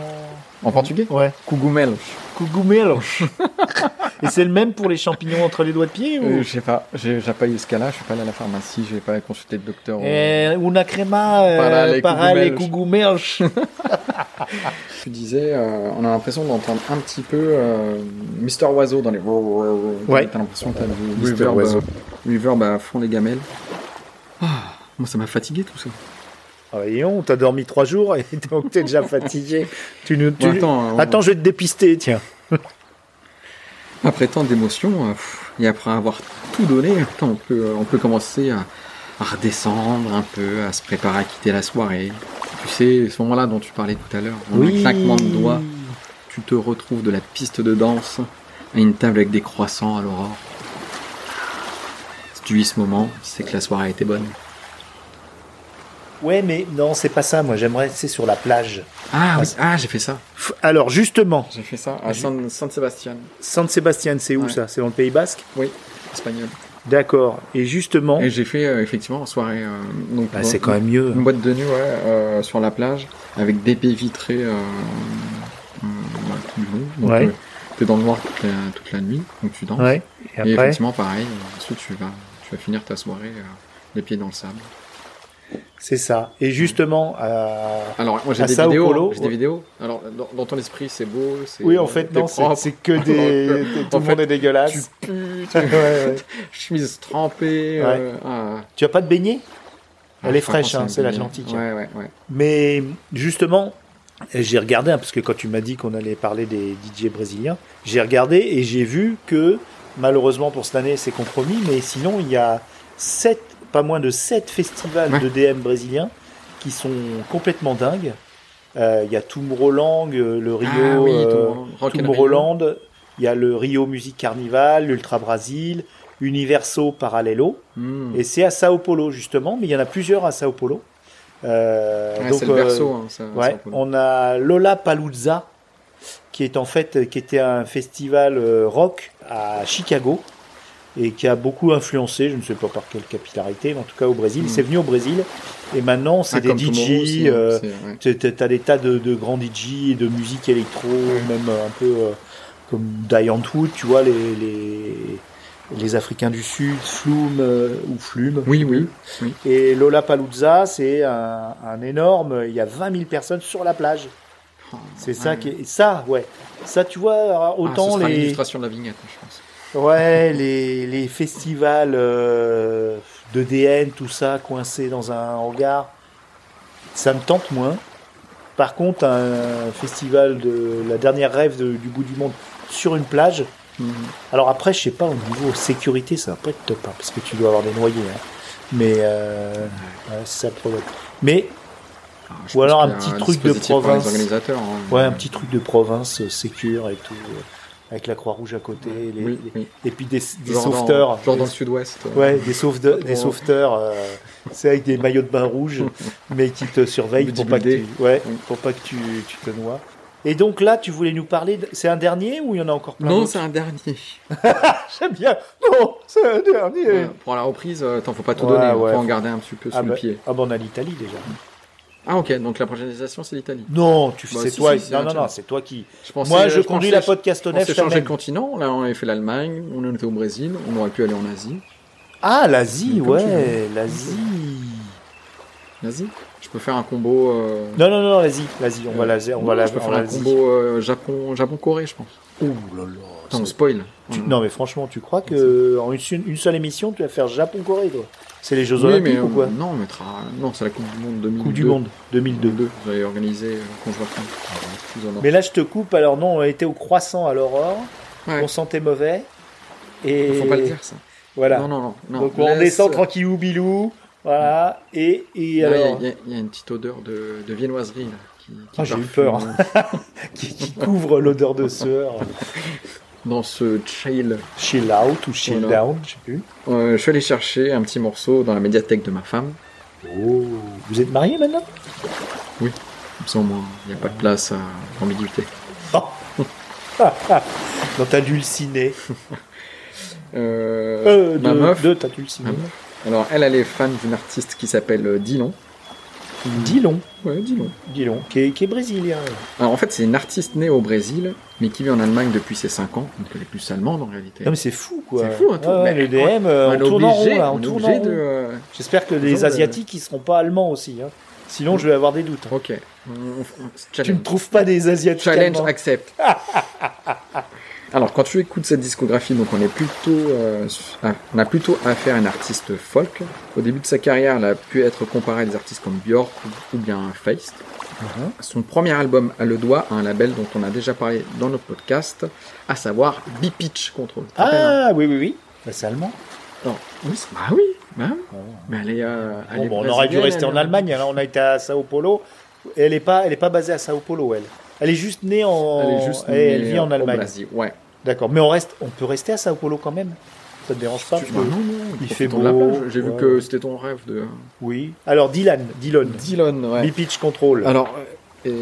En portugais? Ouais. Cogumelos. Cogumelo. Et c'est le même pour les champignons entre les doigts de pied ou? Euh, je sais pas, j'ai j'ai pas eu ce cas-là, je suis pas allé à la pharmacie, j'ai pas consulté le docteur. Eh, Una crema euh, Para les para les. Tu disais, euh, on a l'impression d'entendre un petit peu euh, Mister Oiseau dans les. Ouais. T'as l'impression que t'as du Mister reverb, Oiseau. Reverb à fond les gamelles. Ah, moi, ça m'a fatigué tout ça. Ah, voyons, t'as dormi trois jours et donc t'es déjà fatigué. Tu nous, tu- Bon, attends, on- Attends, je vais te dépister, tiens. Après tant d'émotions, euh, et après avoir tout donné, attends, on peut, euh, on peut commencer à, à redescendre un peu, à se préparer à quitter la soirée. Tu sais, ce moment-là dont tu parlais tout à l'heure, en un claquement de doigts, tu te retrouves de la piste de danse à une table avec des croissants à l'aurore. Ce moment, c'est que la soirée a été bonne. Ouais, mais non, c'est pas ça. Moi, j'aimerais, c'est sur la plage. Ah, oui, ah j'ai fait ça. Alors, justement, J'ai fait ça à San, San Sebastian. San Sébastien, c'est où Ouais. ça? C'est dans le Pays Basque? Oui, espagnol. D'accord. Et justement, Et j'ai fait euh, effectivement en soirée. euh, donc, bah, c'est quand même mieux. Une boîte de nuit, ouais, euh, sur la plage, avec des baies vitrées euh, euh, tout le long. Donc, Ouais. t'es dans le noir toute la, toute la nuit, donc tu danses. Ouais. Et Et après, effectivement, pareil, ensuite tu vas, tu vas finir ta soirée euh, les pieds dans le sable. c'est ça. Et justement, euh, Alors, moi j'ai À des hein, j'ai des vidéos. Alors, dans, dans ton esprit, c'est beau. oui, en fait, non, c'est que des. Tout le fait, monde est dégueulasse. Tu pues, Ouais, ouais. chemise trempée. Ouais. euh, ah. Tu as pas de beignet Elle Ah, est franchement, fraîche, hein, c'est l'Atlantique. Ouais, ouais, ouais. Mais justement, j'ai regardé, hein, parce que quand tu m'as dit qu'on allait parler des DJ brésiliens, j'ai regardé et j'ai vu que malheureusement pour cette année c'est compromis, mais sinon il y a sept, pas moins de 7 festivals Ouais. de DM brésiliens qui sont complètement dingues. Euh, Il y a Tomorrowland, euh, le Rio, Ah oui, euh, Tomorrowland. Il y a le Rio Music Carnival, l'Ultra Brasil, Universo Parallelo, Hmm. et c'est à Sao Paulo justement, mais il y en a plusieurs à Sao Paulo. Euh, Ouais, donc, le hein, ça- Ouais, ça, Paulo. on a Lola Palooza, qui est en fait, qui était un festival euh, rock à Chicago et qui a beaucoup influencé, je ne sais pas par quelle capillarité, mais en tout cas au Brésil. C'est venu au Brésil et maintenant c'est Ah, des DJ. hein, euh, c'est- ouais. t'as des tas de, de grands DJ et de musique électro, même un peu euh, comme Diane Wood, tu vois, les, les, les Africains du Sud, Flume euh, ou Flume. Oui, oui. oui. Et Lola Palooza, c'est un, un énorme. Il y a 20 000 personnes sur la plage. C'est ça Ouais. qui est. Ça, ouais. Ça, tu vois, Ah, ce autant sera les. l'illustration de la vignette, je pense. Ouais, les, les festivals euh, de DN, tout ça, coincés dans un hangar, ça me tente moins. Par contre, un festival de la dernière rêve de- du bout du monde sur une plage. Mhm. Alors après, je sais pas, au niveau sécurité, ça va pas être top, hein, parce que tu dois avoir des noyés. hein. Mais euh, ouais, c'est ça le problème. Mais Ou alors un petit truc de province. Organisateurs. hein. ouais, un petit truc de province euh, sécure et tout, euh, avec la Croix-Rouge à côté, les- Oui, les- oui. et puis des, des Genre dans- sauveteurs. Genre dans le sud-ouest. euh. Ouais, des, sauveteurs, des Ouais. sauveteurs, euh, c'est avec des maillots de bain rouges, mais qui te surveillent pour pas, que tu, ouais, Oui. pour pas que tu, tu te noies. Et donc là, tu voulais nous parler, de- c'est un dernier ou il y en a encore plein Non, c'est un dernier. J'aime bien. Non, c'est un dernier. Ouais, pour la reprise, euh, t'en faut pas tout Ouais, donner. ouais. Faut en garder un petit peu sous Ah le bah, pied. ah bah, on a l'Italie déjà. Ah ok, donc la prochaine destination c'est l'Italie. Non, tu Bah, c'est si, toi. si, non, non, non, c'est toi qui. Je pensais, Moi, je euh, conduis pensais- la podcast On s'est je changé de continent. Là, on avait fait l'Allemagne, on était au Brésil, on aurait pu aller en Asie. Ah, l'Asie, ouais, l'Asie. L'Asie Je peux faire un combo. euh, Non, non, non, l'Asie, l'Asie, on va l'Asie, on va non, la, je peux faire un combo euh, Japon, Japon-Corée, je pense. Ouh là là. Attends, on c'est- spoil. tu- Non, mais franchement, tu crois que en une, une seule émission, tu vas faire Japon-Corée, toi? C'est les Jeux oui, Olympiques mais ou quoi euh, non, on mettra. Non, c'est la Coupe du Monde 2002. Coupe du Monde 2002. 2002. Vous avez organisé conjointement. Mais là, je te coupe. Alors non, on était au croissant à l'aurore. Ouais. On sentait mauvais. Et Faut pas le dire ça. Voilà. Non, non, non. non. Donc on Laisse- descend tranquillou bilou. Voilà. Et, et Là, alors, Il y, a- il y a une petite odeur de, de viennoiserie là, qui, qui Ah, j'ai eu peur. euh, qui, qui couvre l'odeur de sueur. Dans ce chill. Chill out ou chill Voilà. down, je sais plus. Euh, je suis allé chercher un petit morceau dans la médiathèque de ma femme. Oh. Vous êtes mariés maintenant? Comme ça, au moins, il n'y a pas de place à l'ambiguïté. Dans ta dulcinée. Euh, Euh, ma de, meuf, de ta dulcinée. Alors elle, elle est fan d'une artiste qui s'appelle euh, Dillon. Dillon. Ouais. Dillon, qui est, qui est brésilien. Alors en fait, c'est une artiste née au Brésil, mais qui vit en Allemagne depuis ses 5 ans, donc elle est plus allemande en réalité. Non mais c'est fou quoi. C'est fou, hein, tout. Ouais, ouais, Mais le DM, euh, on tourne en rond obligé, là, on on est tourne en obligé rond. de... euh, J'espère que les de- Asiatiques ils seront pas allemands aussi. Hein. Sinon je vais avoir des doutes. hein. Ok. Tu ne challenge. trouves pas des Asiatiques Challenge allemands accept. Alors, quand tu écoutes cette discographie, donc on est plutôt, euh, ah, on a plutôt affaire à une artiste folk. Au début de sa carrière, elle a pu être comparée à des artistes comme Björk ou, bien Feist. Mhm. Son premier album a le doigt à un label dont on a déjà parlé dans notre podcast, à savoir B-Pitch Control. Hein Ah oui oui oui. Bah, c'est allemand. Non. Oui, c'est- bah oui, bah oui. Mais elle est, euh, elle Bon, est bon, on aurait dû rester en est- Allemagne. Alors on a été à Sao Paulo. Elle est pas, elle est pas basée à Sao Paulo elle. Elle est juste née en. Elle est juste elle née vit en au Allemagne. Brésil, Ouais. D'accord. Mais on reste, on peut rester à Sao Paulo quand même. Ça te dérange pas Tu- bah non, non, il fait beau. J'ai vu que c'était ton rêve de. Oui. Alors Dylan, Dylan, Dylan, ouais. B-Pitch Control. Alors, et,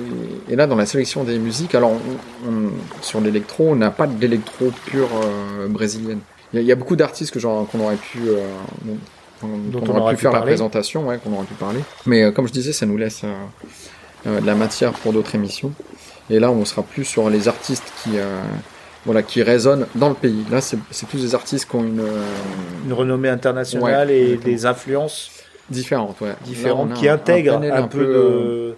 et là, dans la sélection des musiques, alors, on- on- sur l'électro, on n'a pas d'électro pure euh, brésilienne. Il y, a- il y a beaucoup d'artistes que qu'on aurait pu, euh, dont, Dont dont on aurait aurait pu pu faire la présentation, ouais, qu'on aurait pu parler. Mais euh, comme je disais, ça nous laisse euh, euh, de la matière pour d'autres émissions. Et là, on sera plus sur les artistes qui, euh, voilà, qui résonnent dans le pays. Là, c'est tous des artistes qui ont une euh, Une renommée internationale Ouais, et des influences ouais. Différentes a qui un- intègrent un, peu, euh,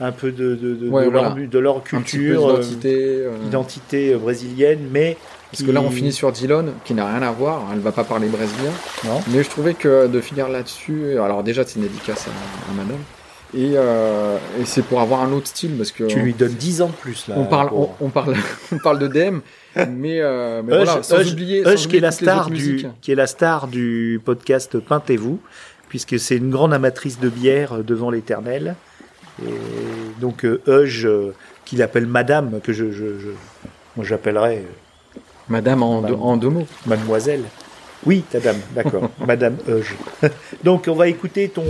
de, un peu de, de, de, Ouais, de voilà. leur, culture, euh, euh, identité euh, brésilienne, mais Parce que là, on finit sur Dylan, qui n'a rien à voir. Elle va pas parler brésilien. Non. Mais je trouvais que de finir là-dessus, alors déjà, c'est une dédicace à, à madame. Et, euh, et c'est pour avoir un autre style, parce que tu lui donnes 10 ans de plus là. on parle, pour- on parle, on parle de DM, mais, euh, mais voilà, sans oublier, sans qui est la star du, musiques. qui est la star du podcast Peintez-vous, puisque c'est une grande amatrice de bière euh, devant l'éternel. Et donc Hush, euh, qu'il appelle Madame, que je, je, je- moi j'appellerais euh, Madame en, deux, Madame. en deux mots. Mademoiselle. Oui, ta dame, d'accord, Madame Hush. donc on va écouter ton,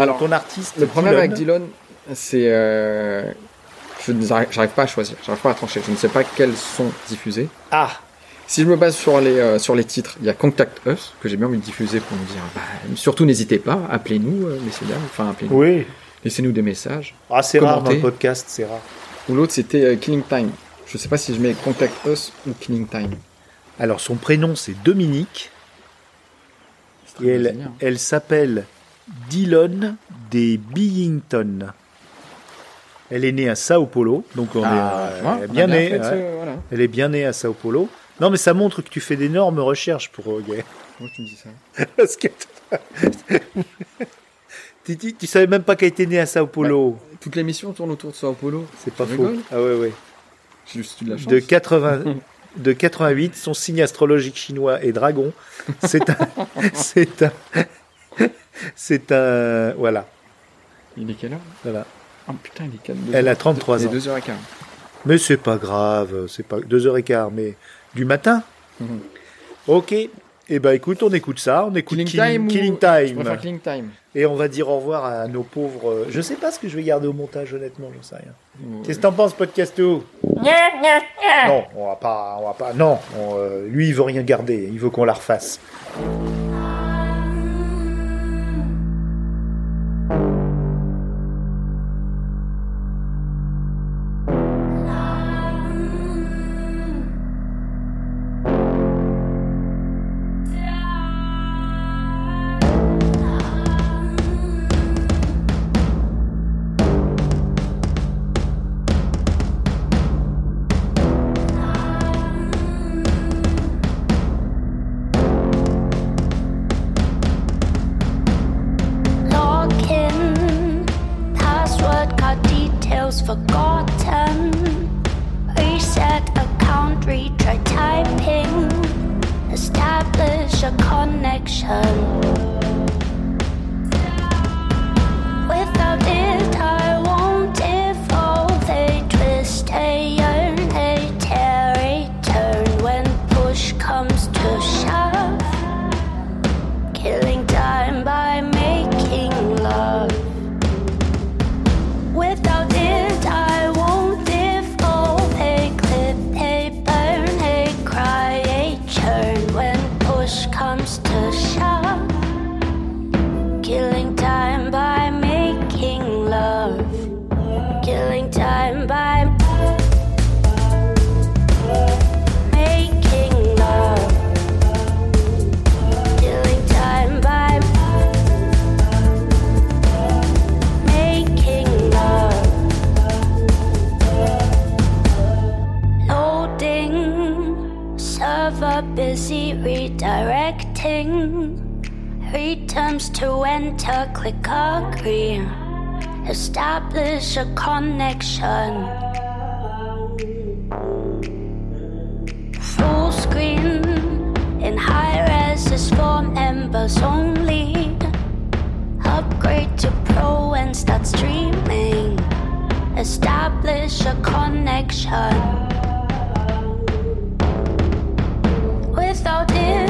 Alors, ton artiste. Le problème Dylan. avec Dylan, c'est, euh, je n'arrive- pas à choisir, j'arrive pas à trancher. Je ne sais pas quels sont diffusés. Ah, Si je me base sur les, euh, sur les titres, il y a Contact Us, que j'ai bien envie de diffuser pour nous dire, bah, surtout n'hésitez pas, appelez-nous, euh, messieurs, dames, enfin appelez-nous, oui. laissez-nous des messages. Ah, c'est rare dans le podcast, c'est rare. Ou l'autre c'était Killing Time. Je sais pas si je mets Contact Us ou Killing Time. Alors son prénom c'est Dominique. Et elle, elle s'appelle Dylan des Billington. Elle est née à Sao Paulo, donc on Ah, est tu vois, euh, on a bien née. fait, ouais. euh, voilà. Elle est bien née à Sao Paulo. Non, mais ça montre que tu fais d'énormes recherches pour euh, Gay. Pourquoi tu me dis ça Parce que tu, tu, tu savais même pas qu'elle était née à Sao Paulo. Toute l'émission tourne autour de Sao Paulo. C'est pas faux. Ah ouais, ouais. Juste de la. De 80, de 88, son signe astrologique chinois est Dragon. C'est un, c'est un, c'est un, voilà, Il est quelle heure voilà. Oh putain, il est 4 Elle a 33 Il est ans. 2h15. Mais c'est pas grave, c'est pas deux heures et quart, mais du matin. Mhm. Ok. Eh ben écoute, on écoute ça, on écoute Killing, Killing, Time ou... Killing Je Time. préfère Killing Time. Et on va dire au revoir à nos pauvres. euh, Je sais pas ce que je vais garder au montage, honnêtement, j'en sais rien. Qu'est-ce que t'en penses, podcast Non, on va pas, on va pas. Non, on, euh, lui il veut rien garder, il veut qu'on la refasse. Establish a connection. Full screen in high res is for members only. Upgrade to pro and start streaming. Establish a connection. Without it,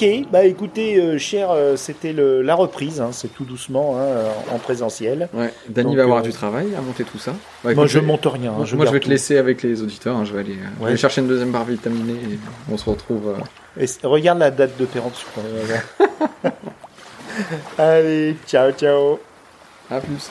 Ok, bah écoutez, euh, cher, euh, c'était le- la reprise, hein, c'est tout doucement hein, euh, en présentiel. Ouais. Danny Donc, va avoir euh, du travail à monter tout ça. Bah, Moi écoute, je monte rien. hein, Moi, je vais te tout. laisser avec les auditeurs. hein, Je vais aller, euh, je vais Ouais. aller chercher une deuxième barre vitaminée et on se retrouve. euh, Et c- regarde la date de péremption. Allez, ciao, ciao. À plus.